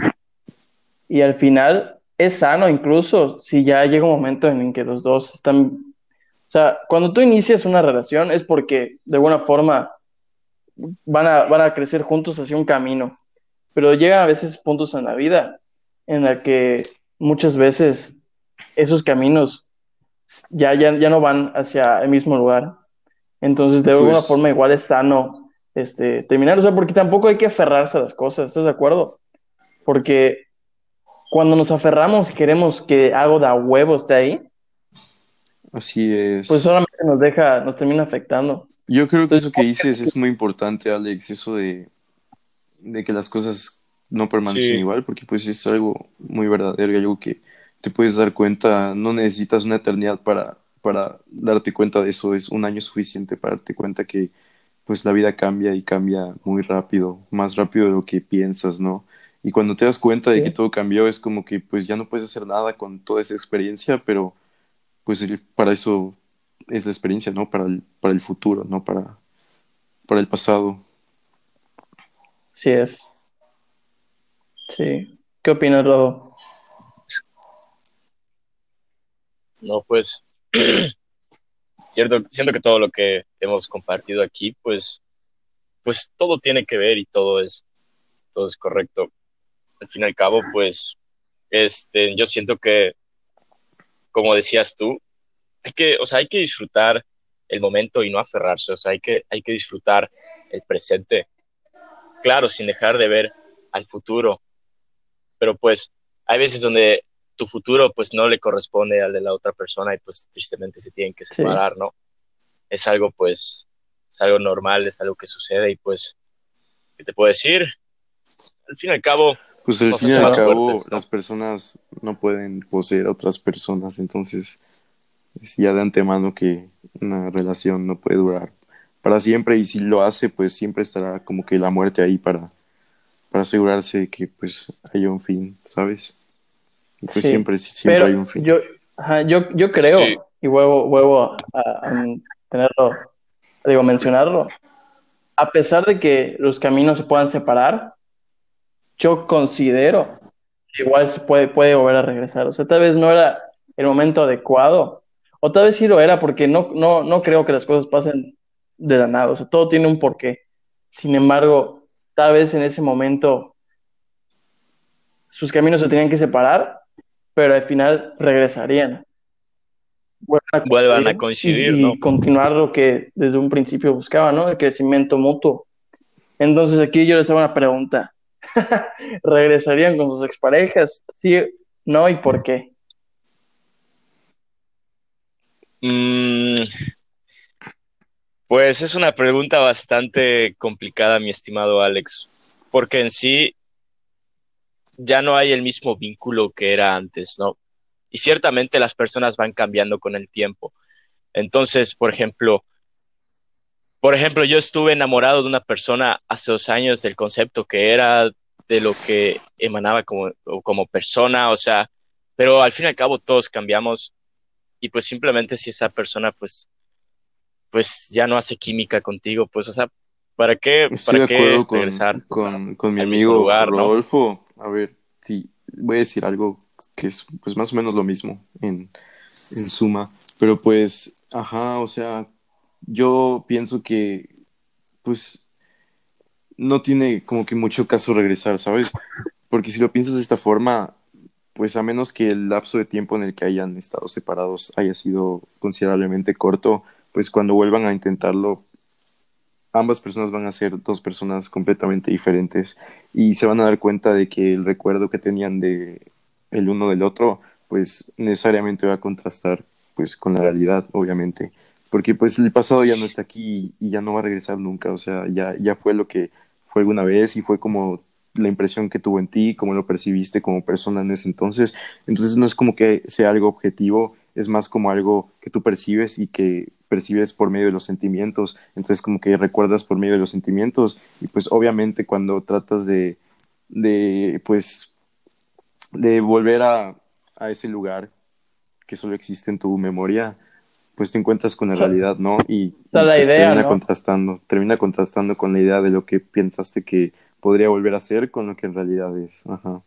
y al final es sano incluso si ya llega un momento en el que los dos están, o sea, cuando tú inicias una relación es porque de alguna forma van a, van a crecer juntos hacia un camino. Pero llegan a veces puntos en la vida en la que muchas veces esos caminos ya, ya, ya no van hacia el mismo lugar. Entonces, de alguna Pues- forma, igual es sano este, terminar. O sea, porque tampoco hay que aferrarse a las cosas, ¿estás de acuerdo? Porque cuando nos aferramos y queremos que algo de a huevo esté ahí, Así es. pues solamente nos deja, nos termina afectando. Yo creo que Entonces, eso que dices es muy importante, Alex, eso de, de que las cosas no permanecen Sí. igual, porque pues es algo muy verdadero y algo que te puedes dar cuenta, no necesitas una eternidad para, para darte cuenta de eso, es un año suficiente para darte cuenta que pues la vida cambia y cambia muy rápido, más rápido de lo que piensas, ¿no? Y cuando te das cuenta de que todo cambió, es como que pues ya no puedes hacer nada con toda esa experiencia, pero pues el- para eso es la experiencia, ¿no? Para el, para el futuro, ¿no? Para, para el pasado. Sí es. Sí. ¿Qué opinas, Rodo? No, pues, cierto, siento que todo lo que hemos compartido aquí, pues, pues todo tiene que ver y todo es, todo es correcto. Al fin y al cabo, pues, este, yo siento que, como decías tú, hay que, o sea, hay que disfrutar el momento y no aferrarse, o sea, hay que, hay que disfrutar el presente. Claro, sin dejar de ver al futuro, pero pues hay veces donde tu futuro pues no le corresponde al de la otra persona y pues tristemente se tienen que Sí. separar, ¿no? Es algo pues, es algo normal, es algo que sucede y pues, ¿qué te puedo decir? Al fin y al cabo, Pues al fin y al cabo, fuertes, ¿no? las personas no pueden poseer a otras personas, entonces es ya de antemano que una relación no puede durar para siempre y si lo hace, pues siempre estará como que la muerte ahí para, para asegurarse de que pues haya un fin, ¿sabes? Y pues Sí, siempre, siempre Pero hay un fin. yo, ajá, yo, yo creo, Sí. y vuelvo, vuelvo a, a tenerlo, digo, mencionarlo, a pesar de que los caminos se puedan separar, yo considero que igual se puede, puede volver a regresar. O sea, tal vez no era el momento adecuado, o tal vez sí lo era, porque no, no, no creo que las cosas pasen de la nada. O sea, todo tiene un porqué. Sin embargo, tal vez en ese momento sus caminos se tenían que separar, pero al final regresarían. Vuelvan Vuelvan a coincidir, y, y ¿no? continuar lo que desde un principio buscaba, ¿no? El crecimiento mutuo. Entonces aquí yo les hago una pregunta. ¿Regresarían con sus exparejas? Sí, no y por qué. Mm, pues es una pregunta bastante complicada, mi estimado Alex, porque en sí ya no hay el mismo vínculo que era antes, ¿no? Y ciertamente las personas van cambiando con el tiempo. Entonces, por ejemplo, por ejemplo, yo estuve enamorado de una persona hace dos años del concepto que era de lo que emanaba como, como persona, o sea, pero al fin y al cabo todos cambiamos y pues simplemente si esa persona pues pues ya no hace química contigo, pues o sea, ¿Para qué, Estoy para de qué con, regresar con, con mi amigo lugar, ¿no? Rodolfo. A ver, sí, voy a decir algo que es pues más o menos lo mismo en, en suma. Pero pues, ajá, o sea, yo pienso que pues no tiene como que mucho caso regresar, ¿sabes? Porque si lo piensas de esta forma, pues a menos que el lapso de tiempo en el que hayan estado separados haya sido considerablemente corto, pues cuando vuelvan a intentarlo, ambas personas van a ser dos personas completamente diferentes y se van a dar cuenta de que el recuerdo que tenían de el uno del otro, pues necesariamente va a contrastar pues con la realidad, obviamente, porque pues el pasado ya no está aquí y ya no va a regresar nunca, o sea, ya ya fue lo que fue alguna vez y fue como la impresión que tuvo en ti, cómo lo percibiste como persona en ese entonces. Entonces no es como que sea algo objetivo, es más como algo que tú percibes y que percibes por medio de los sentimientos. Entonces como que recuerdas por medio de los sentimientos y pues obviamente cuando tratas de, de pues, de volver a, a ese lugar que solo existe en tu memoria, pues te encuentras con la realidad, ¿no? Y, la pues, idea, termina ¿no? contrastando, termina contrastando con la idea de lo que pensaste que podría volver a ser con lo que en realidad es. Ajá.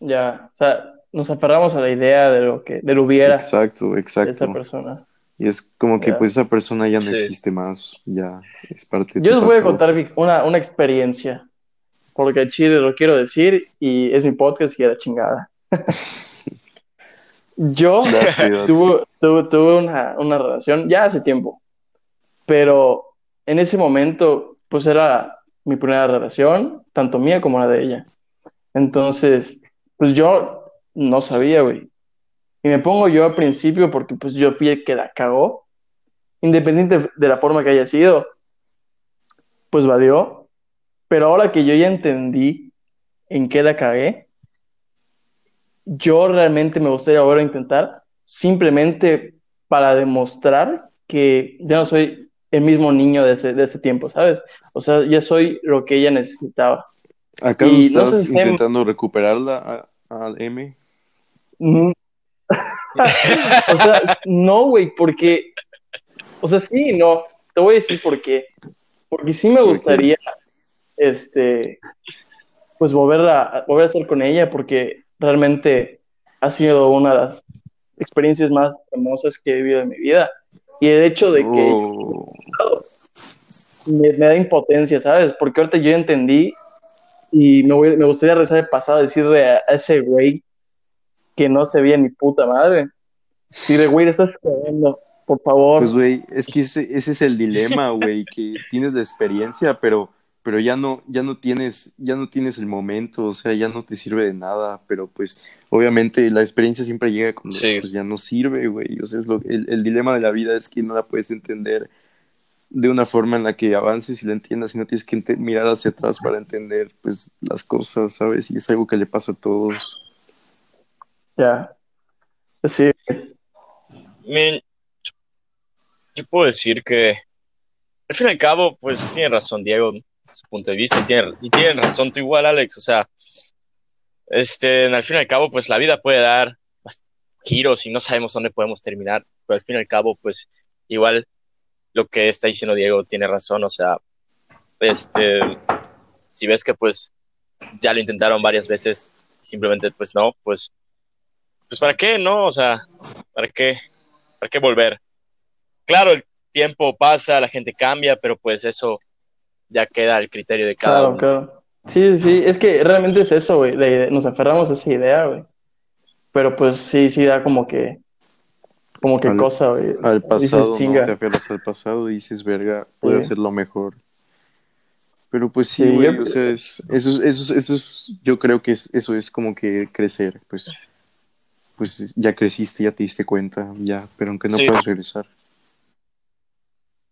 Ya, o sea, nos aferramos a la idea de lo que, del hubiera Exacto, de esa exacto. persona. Y es como que pues esa persona ya no Sí. existe más, ya es parte de Yo tu les voy a contar una, una experiencia, porque Chile lo quiero decir y es mi podcast y a la chingada. Yo tuve, tuve, tuve una, una relación ya hace tiempo, pero en ese momento, pues era mi primera relación, tanto mía como la de ella. Entonces, pues yo no sabía, güey. Y me pongo yo al principio porque pues yo fui el que la cagó, independiente de la forma que haya sido, pues valió. Pero ahora que yo ya entendí en qué la cagué, yo realmente me gustaría volver a intentar simplemente para demostrar que ya no soy el mismo niño de ese, de ese tiempo, ¿sabes? O sea, ya soy lo que ella necesitaba. ¿Acaso Y no estás sé si sea- intentando recuperarla a, a M? O sea, no, güey, porque, o sea, sí, no, te voy a decir por qué. Porque sí me gustaría, este, pues volver a, volver a estar con ella, porque realmente ha sido una de las experiencias más hermosas que he vivido en mi vida. Y el hecho de que Oh, me, me da impotencia, ¿sabes? Porque ahorita yo entendí y me, voy- me gustaría rezar el pasado, decirle a, a ese güey que no se veía ni puta madre. Decirle, güey, estás cagando, por favor. Pues, güey, es que ese, ese es el dilema, güey, que tienes la experiencia, pero, pero ya no, ya no tienes, ya no tienes el momento, o sea, ya no te sirve de nada, pero pues, obviamente, la experiencia siempre llega cuando Sí. pues, ya no sirve, güey. O sea, es lo, el, el dilema de la vida es que no la puedes entender de una forma en la que avances y la entiendas y no tienes que mirar hacia atrás para entender, pues, las cosas, ¿sabes? Y es algo que le pasa a todos. Ya. Sí, yo- puedo decir que al fin y al cabo, pues tiene razón Diego, su punto de vista, y tiene, y tienen razón tú igual, Alex. O sea, este, al fin y al cabo, pues la vida puede dar giros y no sabemos dónde podemos terminar, pero al fin y al cabo, pues igual lo que está diciendo Diego tiene razón. O sea, este, si ves que pues ya lo intentaron varias veces, simplemente pues no, pues, pues para qué, no, o sea, para qué. ¿Para qué volver? Claro, el tiempo pasa, la gente cambia, pero pues eso ya queda al criterio de cada claro, uno. claro. Sí, sí, es que realmente es eso, güey. Nos aferramos a esa idea, güey. Pero pues sí, sí da como que, como que Al- cosa, güey. Al Dices, pasado, ¿no? "Chinga". Te aferras al pasado y dices, verga, puedo Sí. hacerlo mejor. Pero pues sí, Sí, güey, yo- o sea, es, eso, es- eso, es- eso es, yo creo que es- eso es como que crecer, pues, pues ya creciste, ya te diste cuenta, ya, pero aunque no Sí. puedes regresar.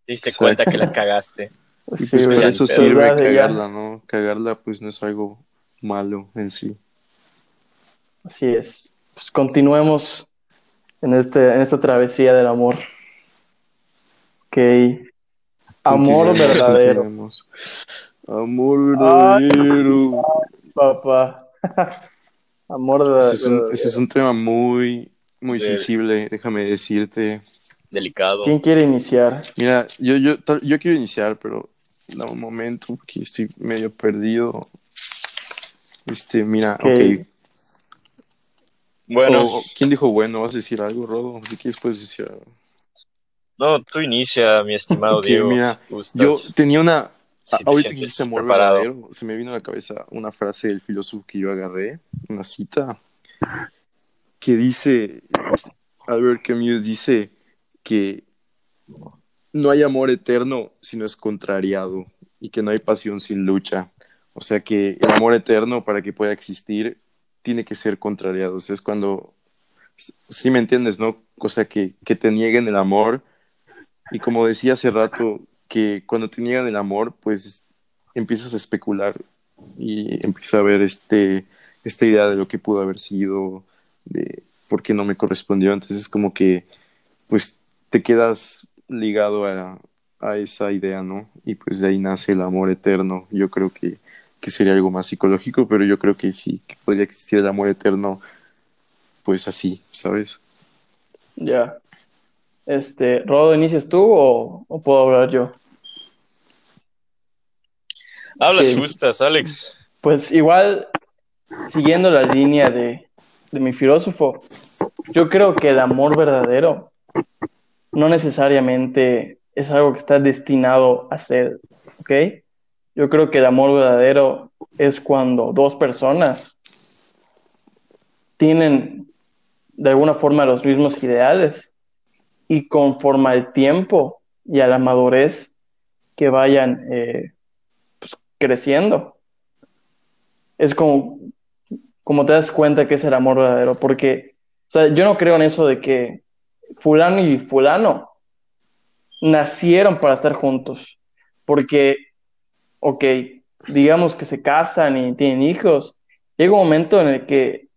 Te diste cuenta que la cagaste. Y Sí, pues para eso sirve cagarla, ¿no? Cagarla pues no es algo malo en sí. Así es. Pues continuemos en este, en esta travesía del amor. Ok. Amor verdadero. Amor verdadero. papá. Amor Ese es, un, verdadero. ese es un tema muy, muy De- sensible, déjame decirte. Delicado. ¿Quién quiere iniciar? Mira, yo, yo, yo quiero iniciar, pero da un momento porque estoy medio perdido. Este, mira, Ok. ok. Bueno, O- ¿Quién dijo bueno? ¿Vas a decir algo, Rodo? Si quieres, puedes decir algo. no, tú inicia, mi estimado Ok, Diego. mira. Yo tenía una. Si a- te ahorita que verdadero, se me vino a la cabeza una frase del filósofo que yo agarré, una cita, que dice: Albert Camus dice que no hay amor eterno si no es contrariado y que no hay pasión sin lucha. O sea que el amor eterno, para que pueda existir, tiene que ser contrariado. O sea, es cuando. Sí me entiendes, ¿no? O sea, que, que te nieguen el amor. Y como decía hace rato, que cuando te niegan el amor, pues empiezas a especular y empiezas a ver este, esta idea de lo que pudo haber sido, de por qué no me correspondió. Entonces, como que, pues, te quedas ligado a, a esa idea, ¿no? Y pues de ahí nace el amor eterno. Yo creo que, que sería algo más psicológico, pero yo creo que sí, que podría existir el amor eterno, pues así, ¿sabes? Ya. Este, Rodo, ¿inicias tú o, o puedo hablar yo? Habla si Ok. gustas, Alex. Pues igual, siguiendo la línea de, de mi filósofo, yo creo que el amor verdadero no necesariamente es algo que está destinado a ser, ¿ok? Yo creo que el amor verdadero es cuando dos personas tienen de alguna forma los mismos ideales y conforme al tiempo y a la madurez que vayan eh, creciendo, es como, como te das cuenta que es el amor verdadero, porque, o sea, yo no creo en eso de que fulano y fulano nacieron para estar juntos, porque, ok, digamos que se casan y tienen hijos, llega un momento en el que,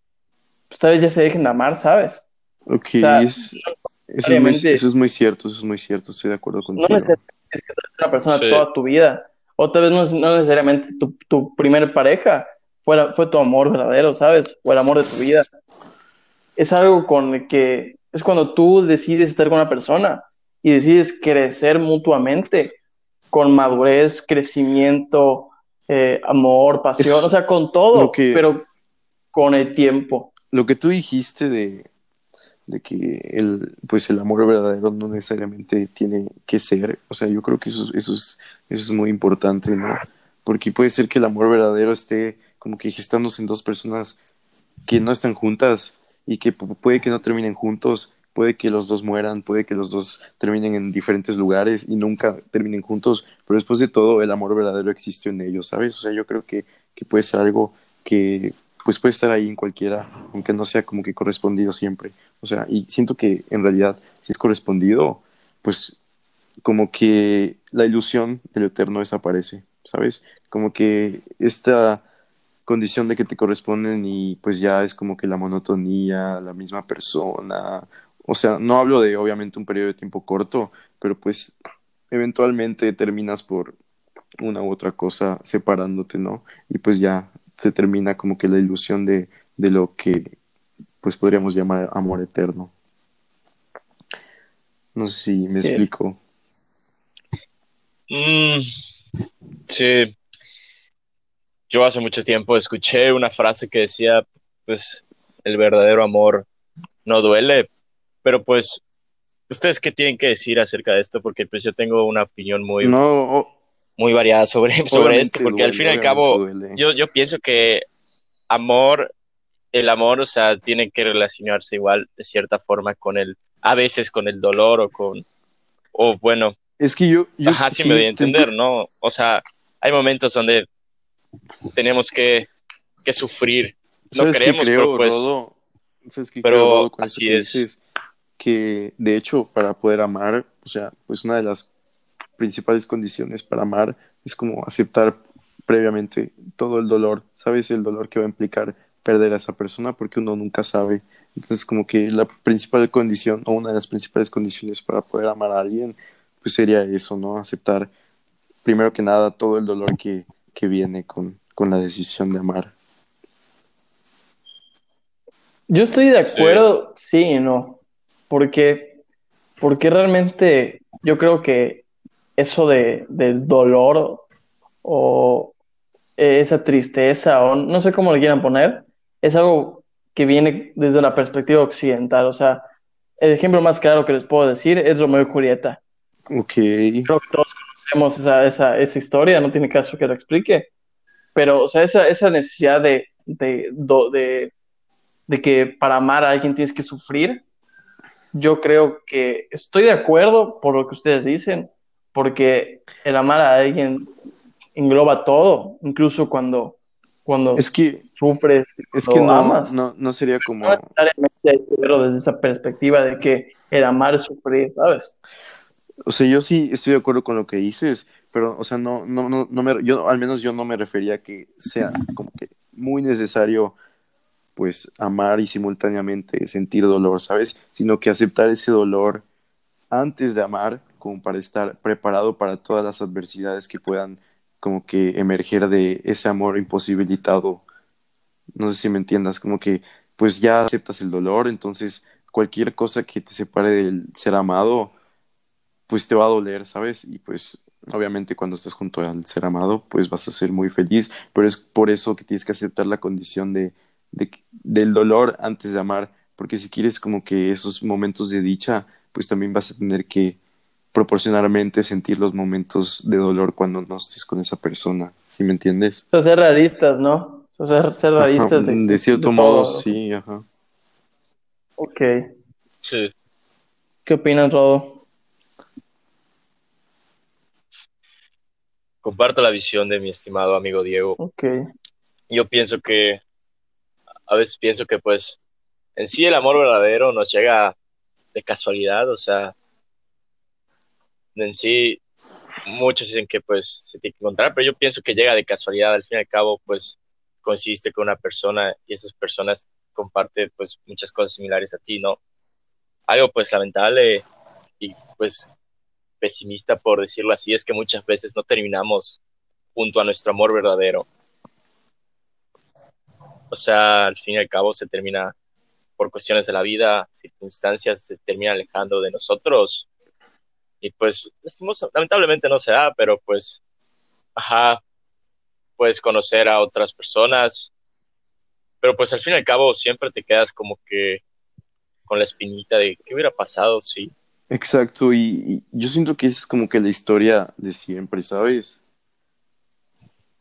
pues, tal vez ya se dejen de amar, ¿sabes? Ok, O sea, es- eso, es muy, eso es muy cierto, eso es muy cierto, estoy de acuerdo No contigo. necesariamente es que una persona Sí. toda tu vida, o tal vez no, no necesariamente tu, tu primer pareja fue, fue tu amor verdadero, ¿sabes? O el amor de tu vida. Es algo con el que es cuando tú decides estar con una persona y decides crecer mutuamente con madurez, crecimiento, eh, amor, pasión, Es o sea, con todo, que- pero con el tiempo. Lo que tú dijiste de, de que el, pues el amor verdadero no necesariamente tiene que ser, o sea, yo creo que eso, eso, es, eso es muy importante, ¿no? Porque puede ser que el amor verdadero esté como que gestándose en dos personas que no están juntas y que pu- puede que no terminen juntos, puede que los dos mueran, puede que los dos terminen en diferentes lugares y nunca terminen juntos, pero después de todo el amor verdadero existió en ellos, ¿sabes? O sea, yo creo que, que puede ser algo que pues puede estar ahí en cualquiera, aunque no sea como que correspondido siempre. O sea, y siento que en realidad si es correspondido, pues como que la ilusión del eterno desaparece, ¿sabes? Como que esta condición de que te corresponden y pues ya es como que la monotonía, la misma persona. O sea, no hablo de obviamente un periodo de tiempo corto, pero pues eventualmente terminas por una u otra cosa separándote, ¿no? Y pues ya se termina como que la ilusión de, de lo que pues podríamos llamar amor eterno. No sé si me Sí. explico. Mm, sí. Yo hace mucho tiempo escuché una frase que decía, pues, el verdadero amor no duele, pero pues, ¿ustedes qué tienen que decir acerca de esto? Porque pues yo tengo una opinión muy, No, muy variada sobre, sobre obviamente esto, porque al fin y al cabo, yo, yo pienso que amor, el amor, o sea, tiene que relacionarse igual de cierta forma con el, a veces con el dolor o con, o bueno, Es que yo, yo Ajá, sí, me doy a te entender, ¿no? O sea, hay momentos donde tenemos que, que sufrir. No ¿Sabes qué queremos, creo, pero pues, Rodo? ¿Sabes qué pero creo, Rodo, con así que es. dices? Que de hecho, para poder amar, o sea, pues una de las principales condiciones para amar es como aceptar previamente todo el dolor, ¿sabes? El dolor que va a implicar perder a esa persona porque uno nunca sabe. Entonces, como que la principal condición o una de las principales condiciones para poder amar a alguien, pues sería eso, ¿no? Aceptar primero que nada todo el dolor que, que viene con, con la decisión de amar. Yo estoy de acuerdo, sí, y no, porque, porque realmente yo creo que eso de, del dolor o eh, esa tristeza o no sé cómo le quieran poner, es algo que viene desde una perspectiva occidental. O sea, el ejemplo más claro que les puedo decir es Romeo y Julieta. Ok. Creo que todos conocemos esa, esa, esa historia, no tiene caso que lo explique. Pero, o sea, esa, esa necesidad de, de, de, de que para amar a alguien tienes que sufrir, yo creo que estoy de acuerdo por lo que ustedes dicen, porque el amar a alguien engloba todo, incluso cuando, cuando Es que, sufres, es que no, amas. no, no sería como... No necesariamente hay que verlo desde esa perspectiva de que el amar es sufrir, ¿sabes? O sea, yo sí estoy de acuerdo con lo que dices, pero, o sea, no, no, no, no me, yo, al menos yo no me refería a que sea como que muy necesario, pues, amar y simultáneamente sentir dolor, ¿sabes? Sino que aceptar ese dolor antes de amar, como para estar preparado para todas las adversidades que puedan como que emerger de ese amor imposibilitado. No sé si me entiendas, como que pues ya aceptas el dolor, entonces cualquier cosa que te separe del ser amado, pues te va a doler, ¿sabes? Y pues obviamente cuando estás junto al ser amado, pues vas a ser muy feliz, pero es por eso que tienes que aceptar la condición de, de- del dolor antes de amar, porque si quieres como que esos momentos de dicha, pues también vas a tener que proporcionalmente sentir los momentos de dolor cuando no estés con esa persona, ¿sí me entiendes? O ser realistas, ¿no? O sea, ser, ser Ajá, realistas de, de cierto de modo, todo. sí, ajá. Ok. Sí. ¿Qué opinas, Rodo? Comparto la visión de mi estimado amigo Diego. Ok. Yo pienso que, a veces pienso que pues en sí el amor verdadero nos llega de casualidad, o sea, en sí muchos dicen que pues se tiene que encontrar, pero yo pienso que llega de casualidad, al fin y al cabo pues coincidiste con una persona y esas personas comparten pues muchas cosas similares a ti, ¿no? Algo pues lamentable y pues pesimista por decirlo así es que muchas veces no terminamos junto a nuestro amor verdadero. O sea, al fin y al cabo se termina por cuestiones de la vida, circunstancias, se termina alejando de nosotros. Y pues, lamentablemente no se da, pero pues, ajá, puedes conocer a otras personas, pero pues al fin y al cabo siempre te quedas como que con la espinita de qué hubiera pasado si, Exacto, y, y yo siento que es como que la historia de siempre, ¿sabes?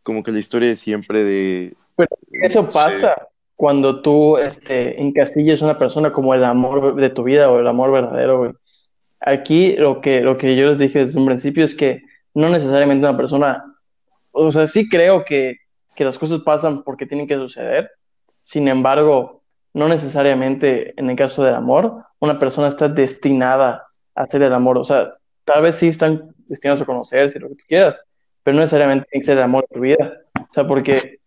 Como que la historia de siempre de... Pero eso pasa cuando tú este, encasillas a una persona como el amor de tu vida o el amor verdadero, güey. Aquí lo que, lo que yo les dije desde un principio es que no necesariamente una persona, o sea, sí creo que, que las cosas pasan porque tienen que suceder, sin embargo, no necesariamente en el caso del amor, una persona está destinada hacer el amor, o sea, tal vez sí están destinados a conocerse, lo que tú quieras, pero no necesariamente tiene que ser el amor de tu vida, o sea, porque,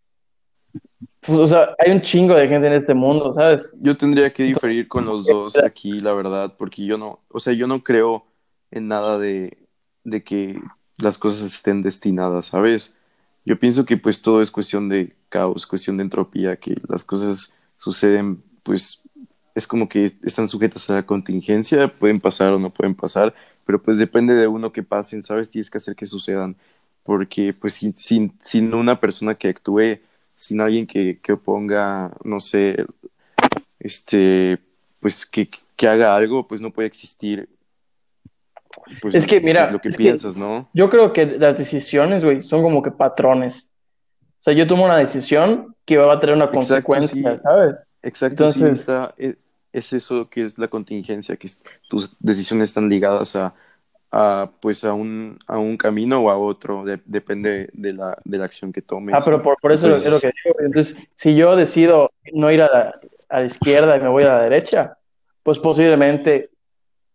pues, o sea, hay un chingo de gente en este mundo, ¿sabes? Yo tendría que diferir con los dos aquí, la verdad, porque yo no, o sea, yo no creo en nada de, de que las cosas estén destinadas, ¿sabes? Yo pienso que pues todo es cuestión de caos, cuestión de entropía, que las cosas suceden, pues es como que están sujetas a la contingencia, pueden pasar o no pueden pasar, pero pues depende de uno que pasen, ¿sabes? Tienes que hacer que sucedan, porque pues sin, sin, sin una persona que actúe, sin alguien que, que oponga, no sé, este, pues que, que haga algo, pues no puede existir. Pues, Es que, mira, lo que es que- piensas, ¿no? Yo creo que las decisiones, güey, son como que patrones. O sea, yo tomo una decisión que va a tener una Exacto, consecuencia, sí. ¿sabes? Exacto, sí, Entonces- está, e- es eso que es la contingencia, que es- tus decisiones están ligadas a, a, pues a un, a un camino o a otro, de- depende de la, de la acción que tomes. Ah, pero por, por eso Pues- es lo que digo. Entonces, si yo decido no ir a la, a la izquierda y me voy a la derecha, pues posiblemente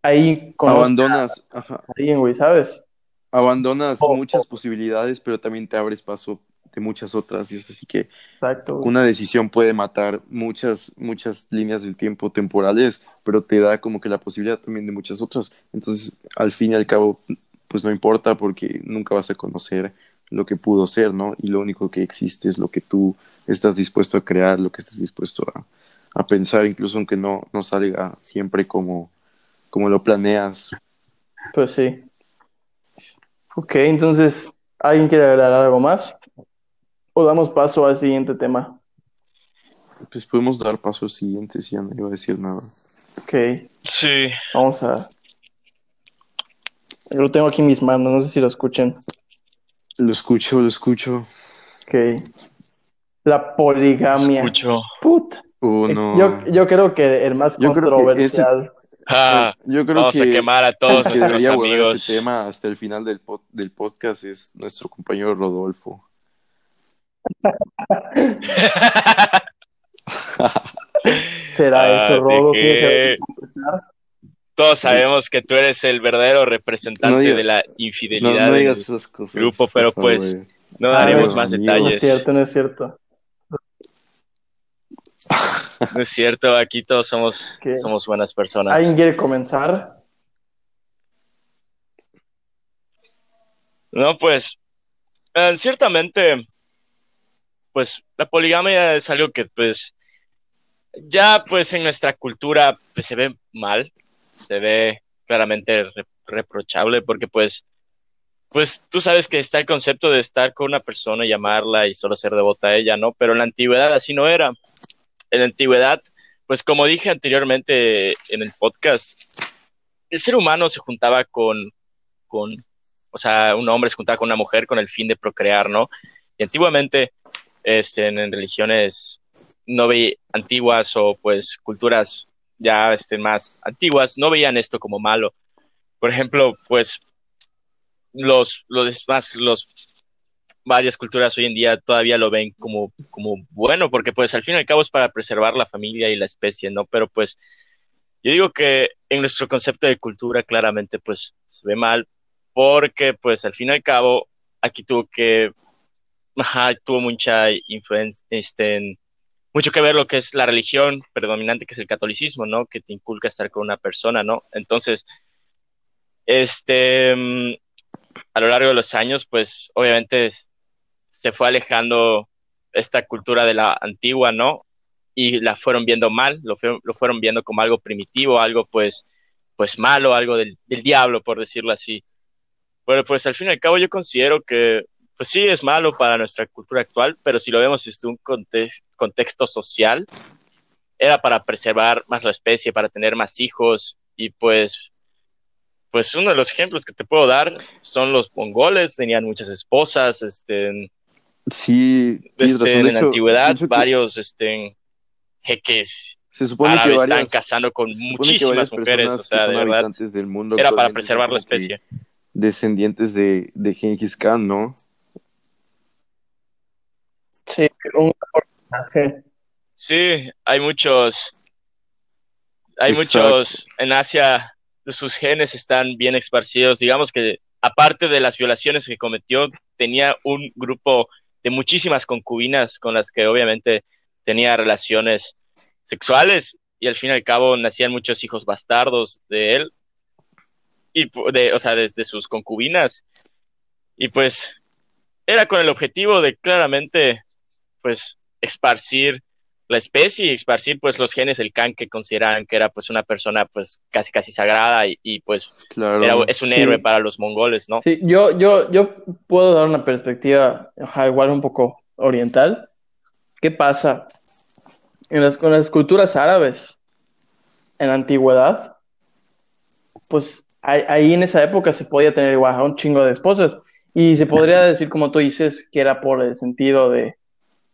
ahí abandonas, a alguien, güey, ¿sabes? abandonas Oh, muchas oh. posibilidades, pero también te abres paso de muchas otras, y es así que Exacto. una decisión puede matar muchas, muchas líneas del tiempo temporales, pero te da como que la posibilidad también de muchas otras. Entonces, al fin y al cabo, pues no importa porque nunca vas a conocer lo que pudo ser, ¿no? Y lo único que existe es lo que tú estás dispuesto a crear, lo que estás dispuesto a, a pensar, incluso aunque no, no salga siempre como, como lo planeas. Pues sí. Ok, entonces, ¿Alguien quiere agregar algo más? ¿O damos paso al siguiente tema? Pues podemos dar paso al siguiente si ya no iba a decir nada. Ok, Sí. vamos a... Lo tengo aquí en mis manos, no sé si lo escuchen. Lo escucho, lo escucho. Ok. La poligamia. Escucho. Puta. Oh, no. Yo, yo creo que el más Yo creo que controversial. Ah, Yo creo vamos que a quemar a todos que nuestros amigos. ese tema hasta el final del, pod- del podcast es nuestro compañero Rodolfo. ¿Será Ah, eso, ¿de Rodo? empezar? Todos sabemos que tú eres el verdadero representante No diga- de la infidelidad no del digas esas cosas. grupo, pero pues no Ah, daremos no, más amigo. No es detalles. cierto, no es cierto. No es cierto, aquí todos somos, ¿Qué? somos buenas personas. ¿Alguien quiere comenzar? No, pues, eh, ciertamente, pues la poligamia es algo que pues ya pues en nuestra cultura pues, se ve mal, se ve claramente re- reprochable porque pues, pues tú sabes que está el concepto de estar con una persona y amarla y solo ser devota a ella, ¿no? Pero en la antigüedad así no era. En la antigüedad, pues como dije anteriormente en el podcast, el ser humano se juntaba con, con o sea, un hombre se juntaba con una mujer con el fin de procrear, ¿no? Y antiguamente, este, en, religiones no ve antiguas o pues culturas ya este, más antiguas, no veían esto como malo. Por ejemplo, pues los, los más, los varias culturas hoy en día todavía lo ven como, como bueno, porque pues al fin y al cabo es para preservar la familia y la especie, ¿no? Pero pues yo digo que en nuestro concepto de cultura claramente pues se ve mal, porque pues al fin y al cabo aquí tuvo que, ajá, tuvo mucha influencia, este, mucho que ver lo que es la religión predominante, que es el catolicismo, ¿no? Que te inculca estar con una persona, ¿no? Entonces, este, mm, a lo largo de los años, pues obviamente se fue alejando esta cultura de la antigua, ¿no? Y la fueron viendo mal, lo, fue- lo fueron viendo como algo primitivo, algo pues, pues malo, algo del, del diablo, por decirlo así. Pero pues al fin y al cabo yo considero que pues sí es malo para nuestra cultura actual, pero si lo vemos desde un conte- contexto social, era para preservar más la especie, para tener más hijos y pues pues uno de los ejemplos que te puedo dar son los mongoles, tenían muchas esposas, este, Sí, este, razón. En la antigüedad que varios este, jeques se supone que árabes varias, están casando con muchísimas mujeres, o sea, de verdad, del mundo era para preservar la especie. Descendientes de, de Genghis Khan, ¿no? Sí, un porcentaje. Sí, hay muchos, hay Exacto. muchos en Asia, sus genes están bien esparcidos. Digamos que aparte de las violaciones que cometió, tenía un grupo de muchísimas concubinas con las que obviamente tenía relaciones sexuales y al fin y al cabo nacían muchos hijos bastardos de él y de, o sea, de, de sus concubinas. Y pues era con el objetivo de claramente pues esparcir la especie y esparcir pues los genes del Khan que consideraban que era pues una persona pues casi casi sagrada y, y, pues Claro. era, es un Sí. héroe para los mongoles, ¿no? Sí, yo, yo, yo puedo dar una perspectiva igual un poco oriental. ¿Qué pasa? En las, con las culturas árabes, en la antigüedad, pues ahí, ahí en esa época se podía tener igual a un chingo de esposas. Y se podría decir, como tú dices, que era por el sentido de,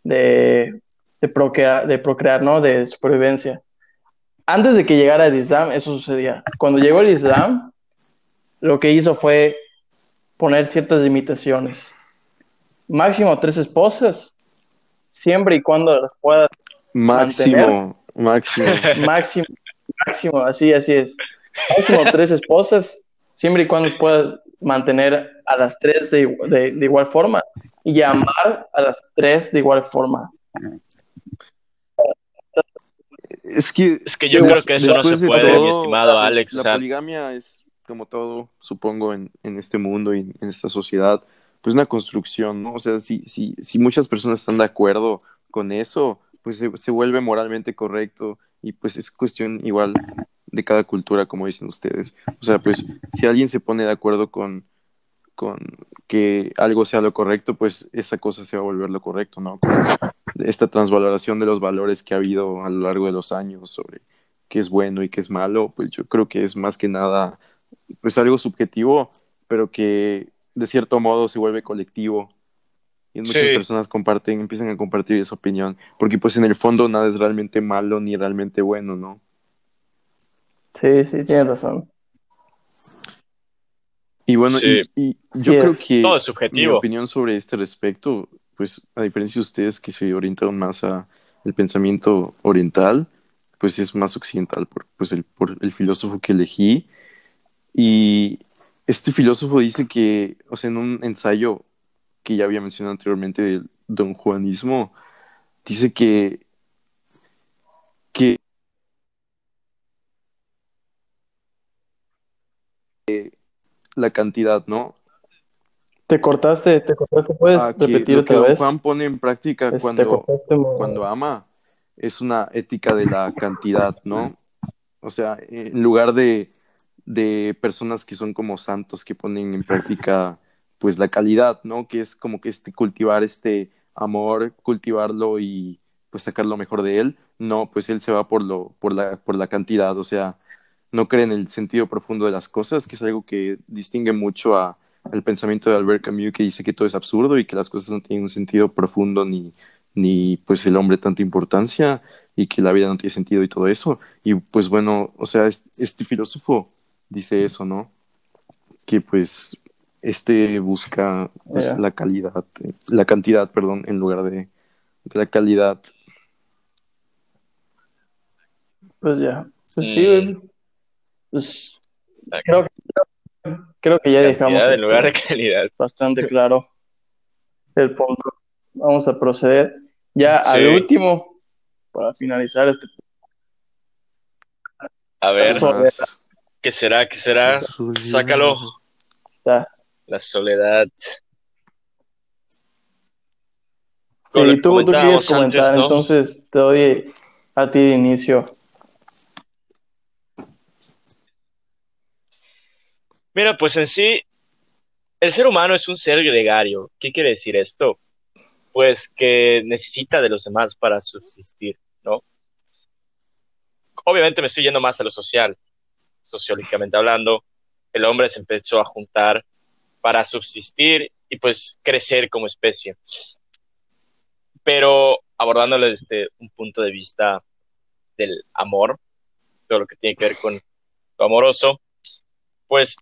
de, de procrear, de procrear, ¿no? De supervivencia. Antes de que llegara el Islam, eso sucedía. Cuando llegó el Islam, lo que hizo fue poner ciertas limitaciones. Máximo tres esposas, siempre y cuando las puedas. Máximo, máximo. Máximo, máximo, así, así es. Máximo tres esposas, siempre y cuando puedas mantener a las tres de, de- de igual forma y amar a las tres de igual forma. Es que Es que yo Des- creo que eso no se de puede, todo, mi estimado Alex. La O sea, poligamia es, como todo, supongo, en, en este mundo y en esta sociedad, pues una construcción, ¿no? O sea, si, si, si muchas personas están de acuerdo con eso, pues se, se vuelve moralmente correcto y pues es cuestión igual de cada cultura, como dicen ustedes. O sea, pues si alguien se pone de acuerdo con, con que algo sea lo correcto, pues esa cosa se va a volver lo correcto, ¿no? esta transvaloración de los valores que ha habido a lo largo de los años sobre qué es bueno y qué es malo, pues yo creo que es más que nada, pues algo subjetivo, pero que de cierto modo se vuelve colectivo. Y muchas personas comparten, empiezan a compartir esa opinión, porque pues en el fondo nada es realmente malo ni realmente bueno, ¿no? Sí, sí, tienes razón. Y bueno, y, yo creo que Todo es subjetivo. mi opinión sobre este respecto, pues a diferencia de ustedes que se orientaron más a el pensamiento oriental, pues es más occidental por, pues el, por el filósofo que elegí. Y este filósofo dice que, o sea, en un ensayo que ya había mencionado anteriormente del don Juanismo, dice que, que la cantidad, ¿no? Te cortaste, te cortaste, puedes Ah, que repetir lo que otra vez. Juan pone en práctica Es- te cuando, cuando ama es una ética de la cantidad, ¿no? O sea, en lugar de, de personas que son como santos que ponen en práctica pues la calidad, ¿no? Que es como que este cultivar este amor, cultivarlo y pues sacar lo mejor de él. No, pues él se va por lo, por la, por la cantidad, o sea, no cree en el sentido profundo de las cosas, que es algo que distingue mucho a, al pensamiento de Albert Camus, que dice que todo es absurdo y que las cosas no tienen un sentido profundo ni, ni pues el hombre tanta importancia y que la vida no tiene sentido y todo eso. Y pues bueno, o sea, es- este filósofo dice eso, ¿no? Que pues este busca pues la calidad, eh, la cantidad, perdón, en lugar de, de la calidad. Pues ya. Pues sí, güey. Pues creo que, creo que ya dejamos en este, lugar de calidad. bastante claro el punto. Vamos a proceder ya Sí. al último para finalizar este. A ver. ¿qué será? ¿Qué será? Sácalo. Está. La soledad. Sí, tú, tú quieres comentar, antes, ¿no? entonces te doy a ti de inicio. Mira, pues en sí, el ser humano es un ser gregario. ¿Qué quiere decir esto? Pues que necesita de los demás para subsistir, ¿no? Obviamente me estoy yendo más a lo social, sociológicamente hablando. El hombre se empezó a juntar para subsistir y pues crecer como especie. Pero abordándolo desde un punto de vista del amor, todo lo que tiene que ver con lo amoroso, pues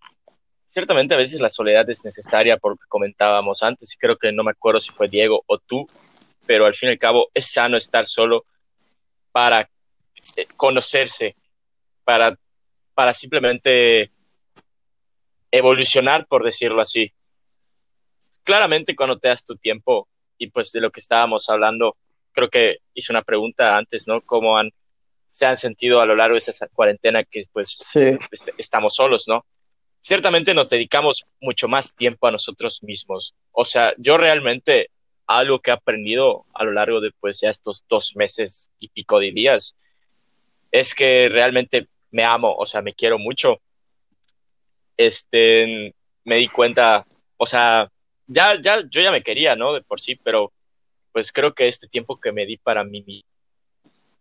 ciertamente a veces la soledad es necesaria por lo que comentábamos antes y creo que no me acuerdo si fue Diego o tú, pero al fin y al cabo es sano estar solo para eh, conocerse, para, para simplemente evolucionar, por decirlo así. Claramente cuando te das tu tiempo y pues de lo que estábamos hablando, creo que hice una pregunta antes, ¿no? ¿Cómo han, se han sentido a lo largo de esa cuarentena que pues Sí, est- estamos solos, ¿no? Ciertamente nos dedicamos mucho más tiempo a nosotros mismos. O sea, yo realmente algo que he aprendido a lo largo de pues ya estos dos meses y pico de días es que realmente me amo, o sea, me quiero mucho. Este, me di cuenta, o sea, ya, ya, yo ya me quería, ¿no? De por sí, pero pues creo que este tiempo que me di para mí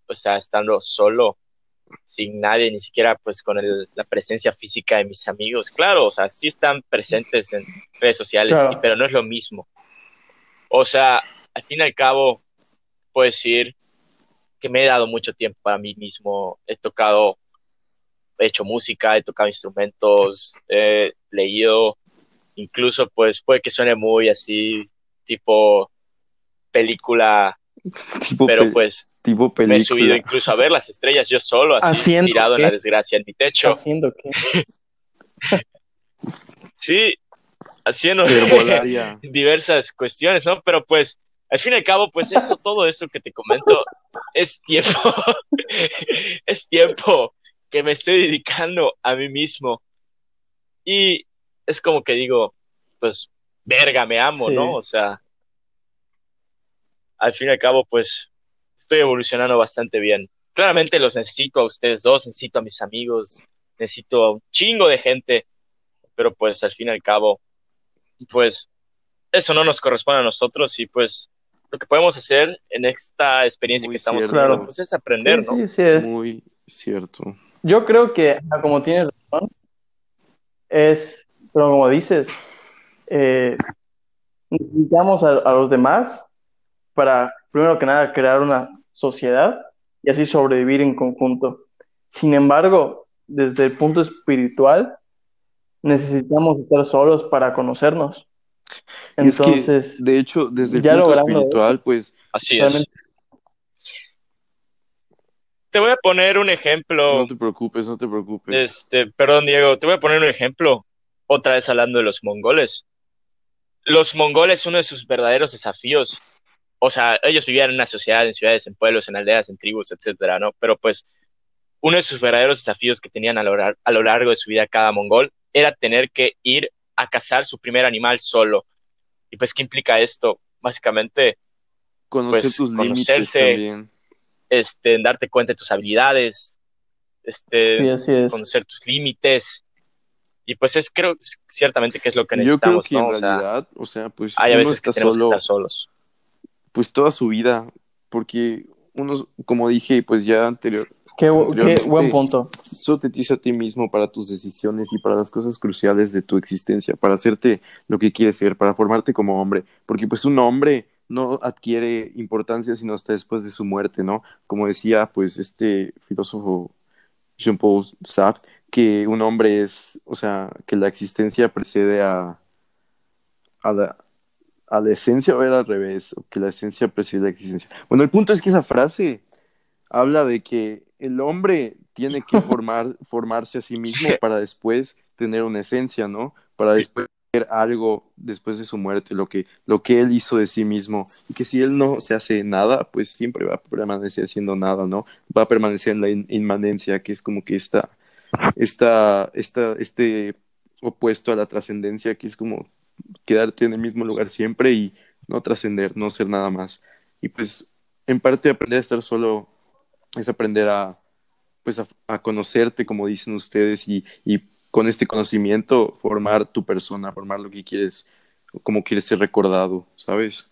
o sea, estando solo, sin nadie, ni siquiera pues con el- la presencia física de mis amigos. Claro, o sea, sí están presentes en redes sociales, Claro. sí, pero no es lo mismo. O sea, al fin y al cabo, puedo decir que me he dado mucho tiempo para mí mismo. He tocado, he hecho música, he tocado instrumentos, he leído, incluso pues puede que suene muy así, tipo película, Tipo, pero pe- pues tipo me he subido incluso a ver las estrellas yo solo, así ¿Haciendo tirado en qué? la desgracia en mi techo. haciendo que Sí, haciendo diversas cuestiones, ¿no? Pero pues, al fin y al cabo, pues eso, todo eso que te comento es tiempo, es tiempo que me estoy dedicando a mí mismo. Y es como que digo, pues, verga, me amo, Sí. ¿no? O sea, al fin y al cabo, pues, estoy evolucionando bastante bien. Claramente los necesito a ustedes dos, necesito a mis amigos, necesito a un chingo de gente, pero pues al fin y al cabo, pues eso no nos corresponde a nosotros y pues lo que podemos hacer en esta experiencia Muy que estamos teniendo Claro. pues, es aprender, Sí, ¿no? sí, sí es. Muy cierto. Yo creo que, ah, como tienes razón, es, pero como dices, eh, necesitamos a, a los demás para, primero que nada, crear una sociedad y así sobrevivir en conjunto. Sin embargo, desde el punto espiritual, necesitamos estar solos para conocernos. Y es que, Entonces, de hecho, desde el ya punto espiritual, pues, Así es. Te voy a poner un ejemplo. no te preocupes, no te preocupes. Este, perdón, Diego, te voy a poner un ejemplo. Otra vez hablando de los mongoles. Los mongoles, uno de sus verdaderos desafíos, o sea, ellos vivían en una sociedad, en ciudades, en pueblos, en aldeas, en tribus, etcétera, ¿no? Pero pues, uno de sus verdaderos desafíos que tenían a lo, a lo largo de su vida cada mongol era tener que ir a cazar su primer animal solo. Y pues, ¿qué implica esto? Básicamente, Conocer pues, tus conocerse, este, darte cuenta de tus habilidades, este, sí, así es. conocer tus límites. Y pues es creo ciertamente que es lo que Yo creo necesitamos, que ¿no? en O sea, realidad, o sea, pues hay a veces que tenemos solo, que estar solos. Pues toda su vida, porque uno, como dije, pues ya anterior, Qué, buen punto. solo te dice a ti mismo para tus decisiones y para las cosas cruciales de tu existencia, para hacerte lo que quieres ser, para formarte como hombre, porque pues un hombre no adquiere importancia sino hasta después de su muerte, ¿no? Como decía pues este filósofo Jean-Paul Sartre, que un hombre es, o sea, que la existencia precede a, a la, a la esencia o era al revés, o que la esencia precede a la existencia. Bueno, el punto es que esa frase habla de que el hombre tiene que formar, formarse a sí mismo para después tener una esencia, ¿no? Para después tener algo después de su muerte, lo que, lo que él hizo de sí mismo. Y que si él no se hace nada, pues siempre va a permanecer haciendo nada, ¿no? Va a permanecer en la in- inmanencia, que es como que esta, esta, esta, este opuesto a la trascendencia, que es como quedarte en el mismo lugar siempre y no trascender, no ser nada más. Y pues, en parte, aprender a estar solo es aprender a, pues, a, a conocerte, como dicen ustedes, y, y con este conocimiento formar tu persona, formar lo que quieres, cómo quieres ser recordado, ¿sabes?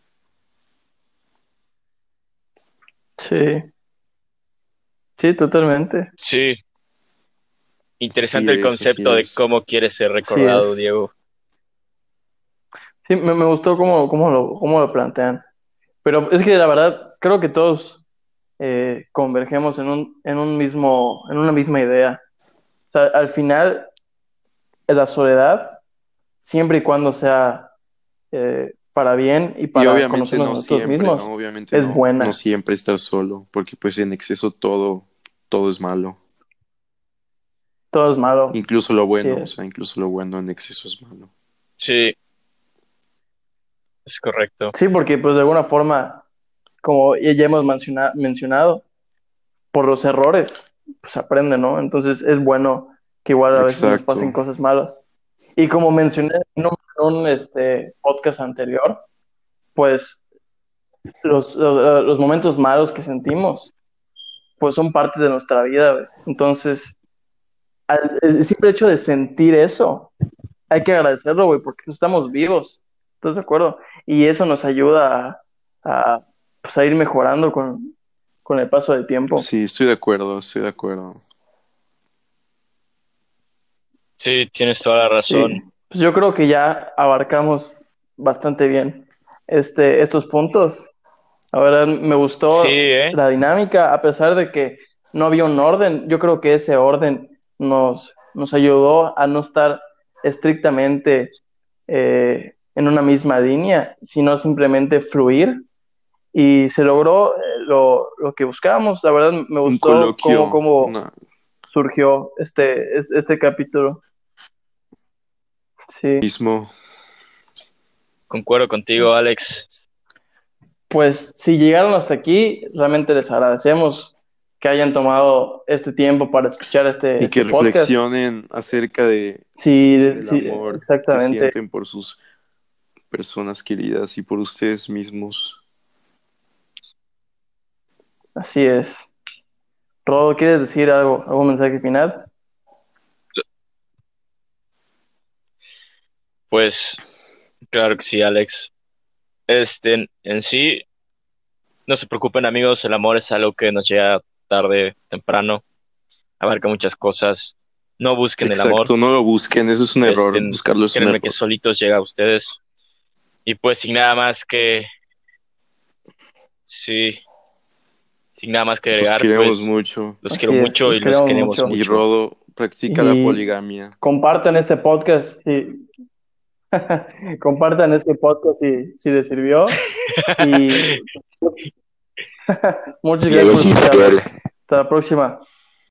Sí. Sí, totalmente. Sí. Interesante el concepto de cómo quieres ser recordado, es. Diego. Sí, me, me gustó cómo, cómo lo, cómo lo plantean. Pero es que la verdad, creo que todos eh, convergemos en un, en un mismo, en una misma idea. O sea, al final, la soledad, siempre y cuando sea eh, para bien y Y para obviamente conocernos a no nosotros siempre, mismos, ¿no? Obviamente es no, buena. no siempre estar solo, porque pues en exceso todo, todo es malo. todo es malo. Incluso lo bueno, Sí. o sea, incluso lo bueno en exceso es malo. Sí. Es correcto. Sí, porque pues de alguna forma, como ya hemos menciona- mencionado, por los errores, pues aprende, ¿no? Entonces es bueno que igual a veces nos pasen cosas malas. Y como mencioné en un, en un, este, podcast anterior, pues los, los, los momentos malos que sentimos, pues son parte de nuestra vida, güey. Entonces, al- el simple hecho de sentir eso, hay que agradecerlo, güey, porque estamos vivos. ¿Estás de acuerdo? Y eso nos ayuda a, a, pues, a ir mejorando con, con el paso del tiempo. Sí, estoy de acuerdo, estoy de acuerdo. Sí, tienes toda la Sí. razón. Pues yo creo que ya abarcamos bastante bien este, estos puntos. La verdad, me gustó Sí, ¿eh? la dinámica, a pesar de que no había un orden. Yo creo que ese orden nos, nos ayudó a no estar estrictamente eh, en una misma línea, sino simplemente fluir. Y se logró eh, lo, lo que buscábamos. La verdad, me gustó cómo, cómo surgió este, es- este capítulo. Sí. mismo. Concuerdo contigo, Alex. Pues si llegaron hasta aquí, realmente les agradecemos que hayan tomado este tiempo para escuchar este, Y que este podcast. reflexionen acerca de, Sí, del sí, amor que exactamente. sienten por sus personas queridas y por ustedes mismos. Así es. Rodo, ¿quieres decir algo, algún mensaje final? Pues Claro que sí, Alex. Este, en, en sí, no se preocupen amigos, el amor es algo que nos llega tarde, temprano, abarca muchas cosas. No busquen el amor. Exacto, no lo busquen, eso es un error. Este, Buscarlo es un error. que solitos llega a ustedes. Y pues sin nada más que... Sí. Sin nada más que Los agregar, queremos pues mucho. los Así quiero es, mucho los y los queremos mucho. mucho. Y Rodo practica Y- la poligamia. Compartan este podcast si compartan este podcast si, si les sirvió. Y muchas Y gracias. Hasta la próxima.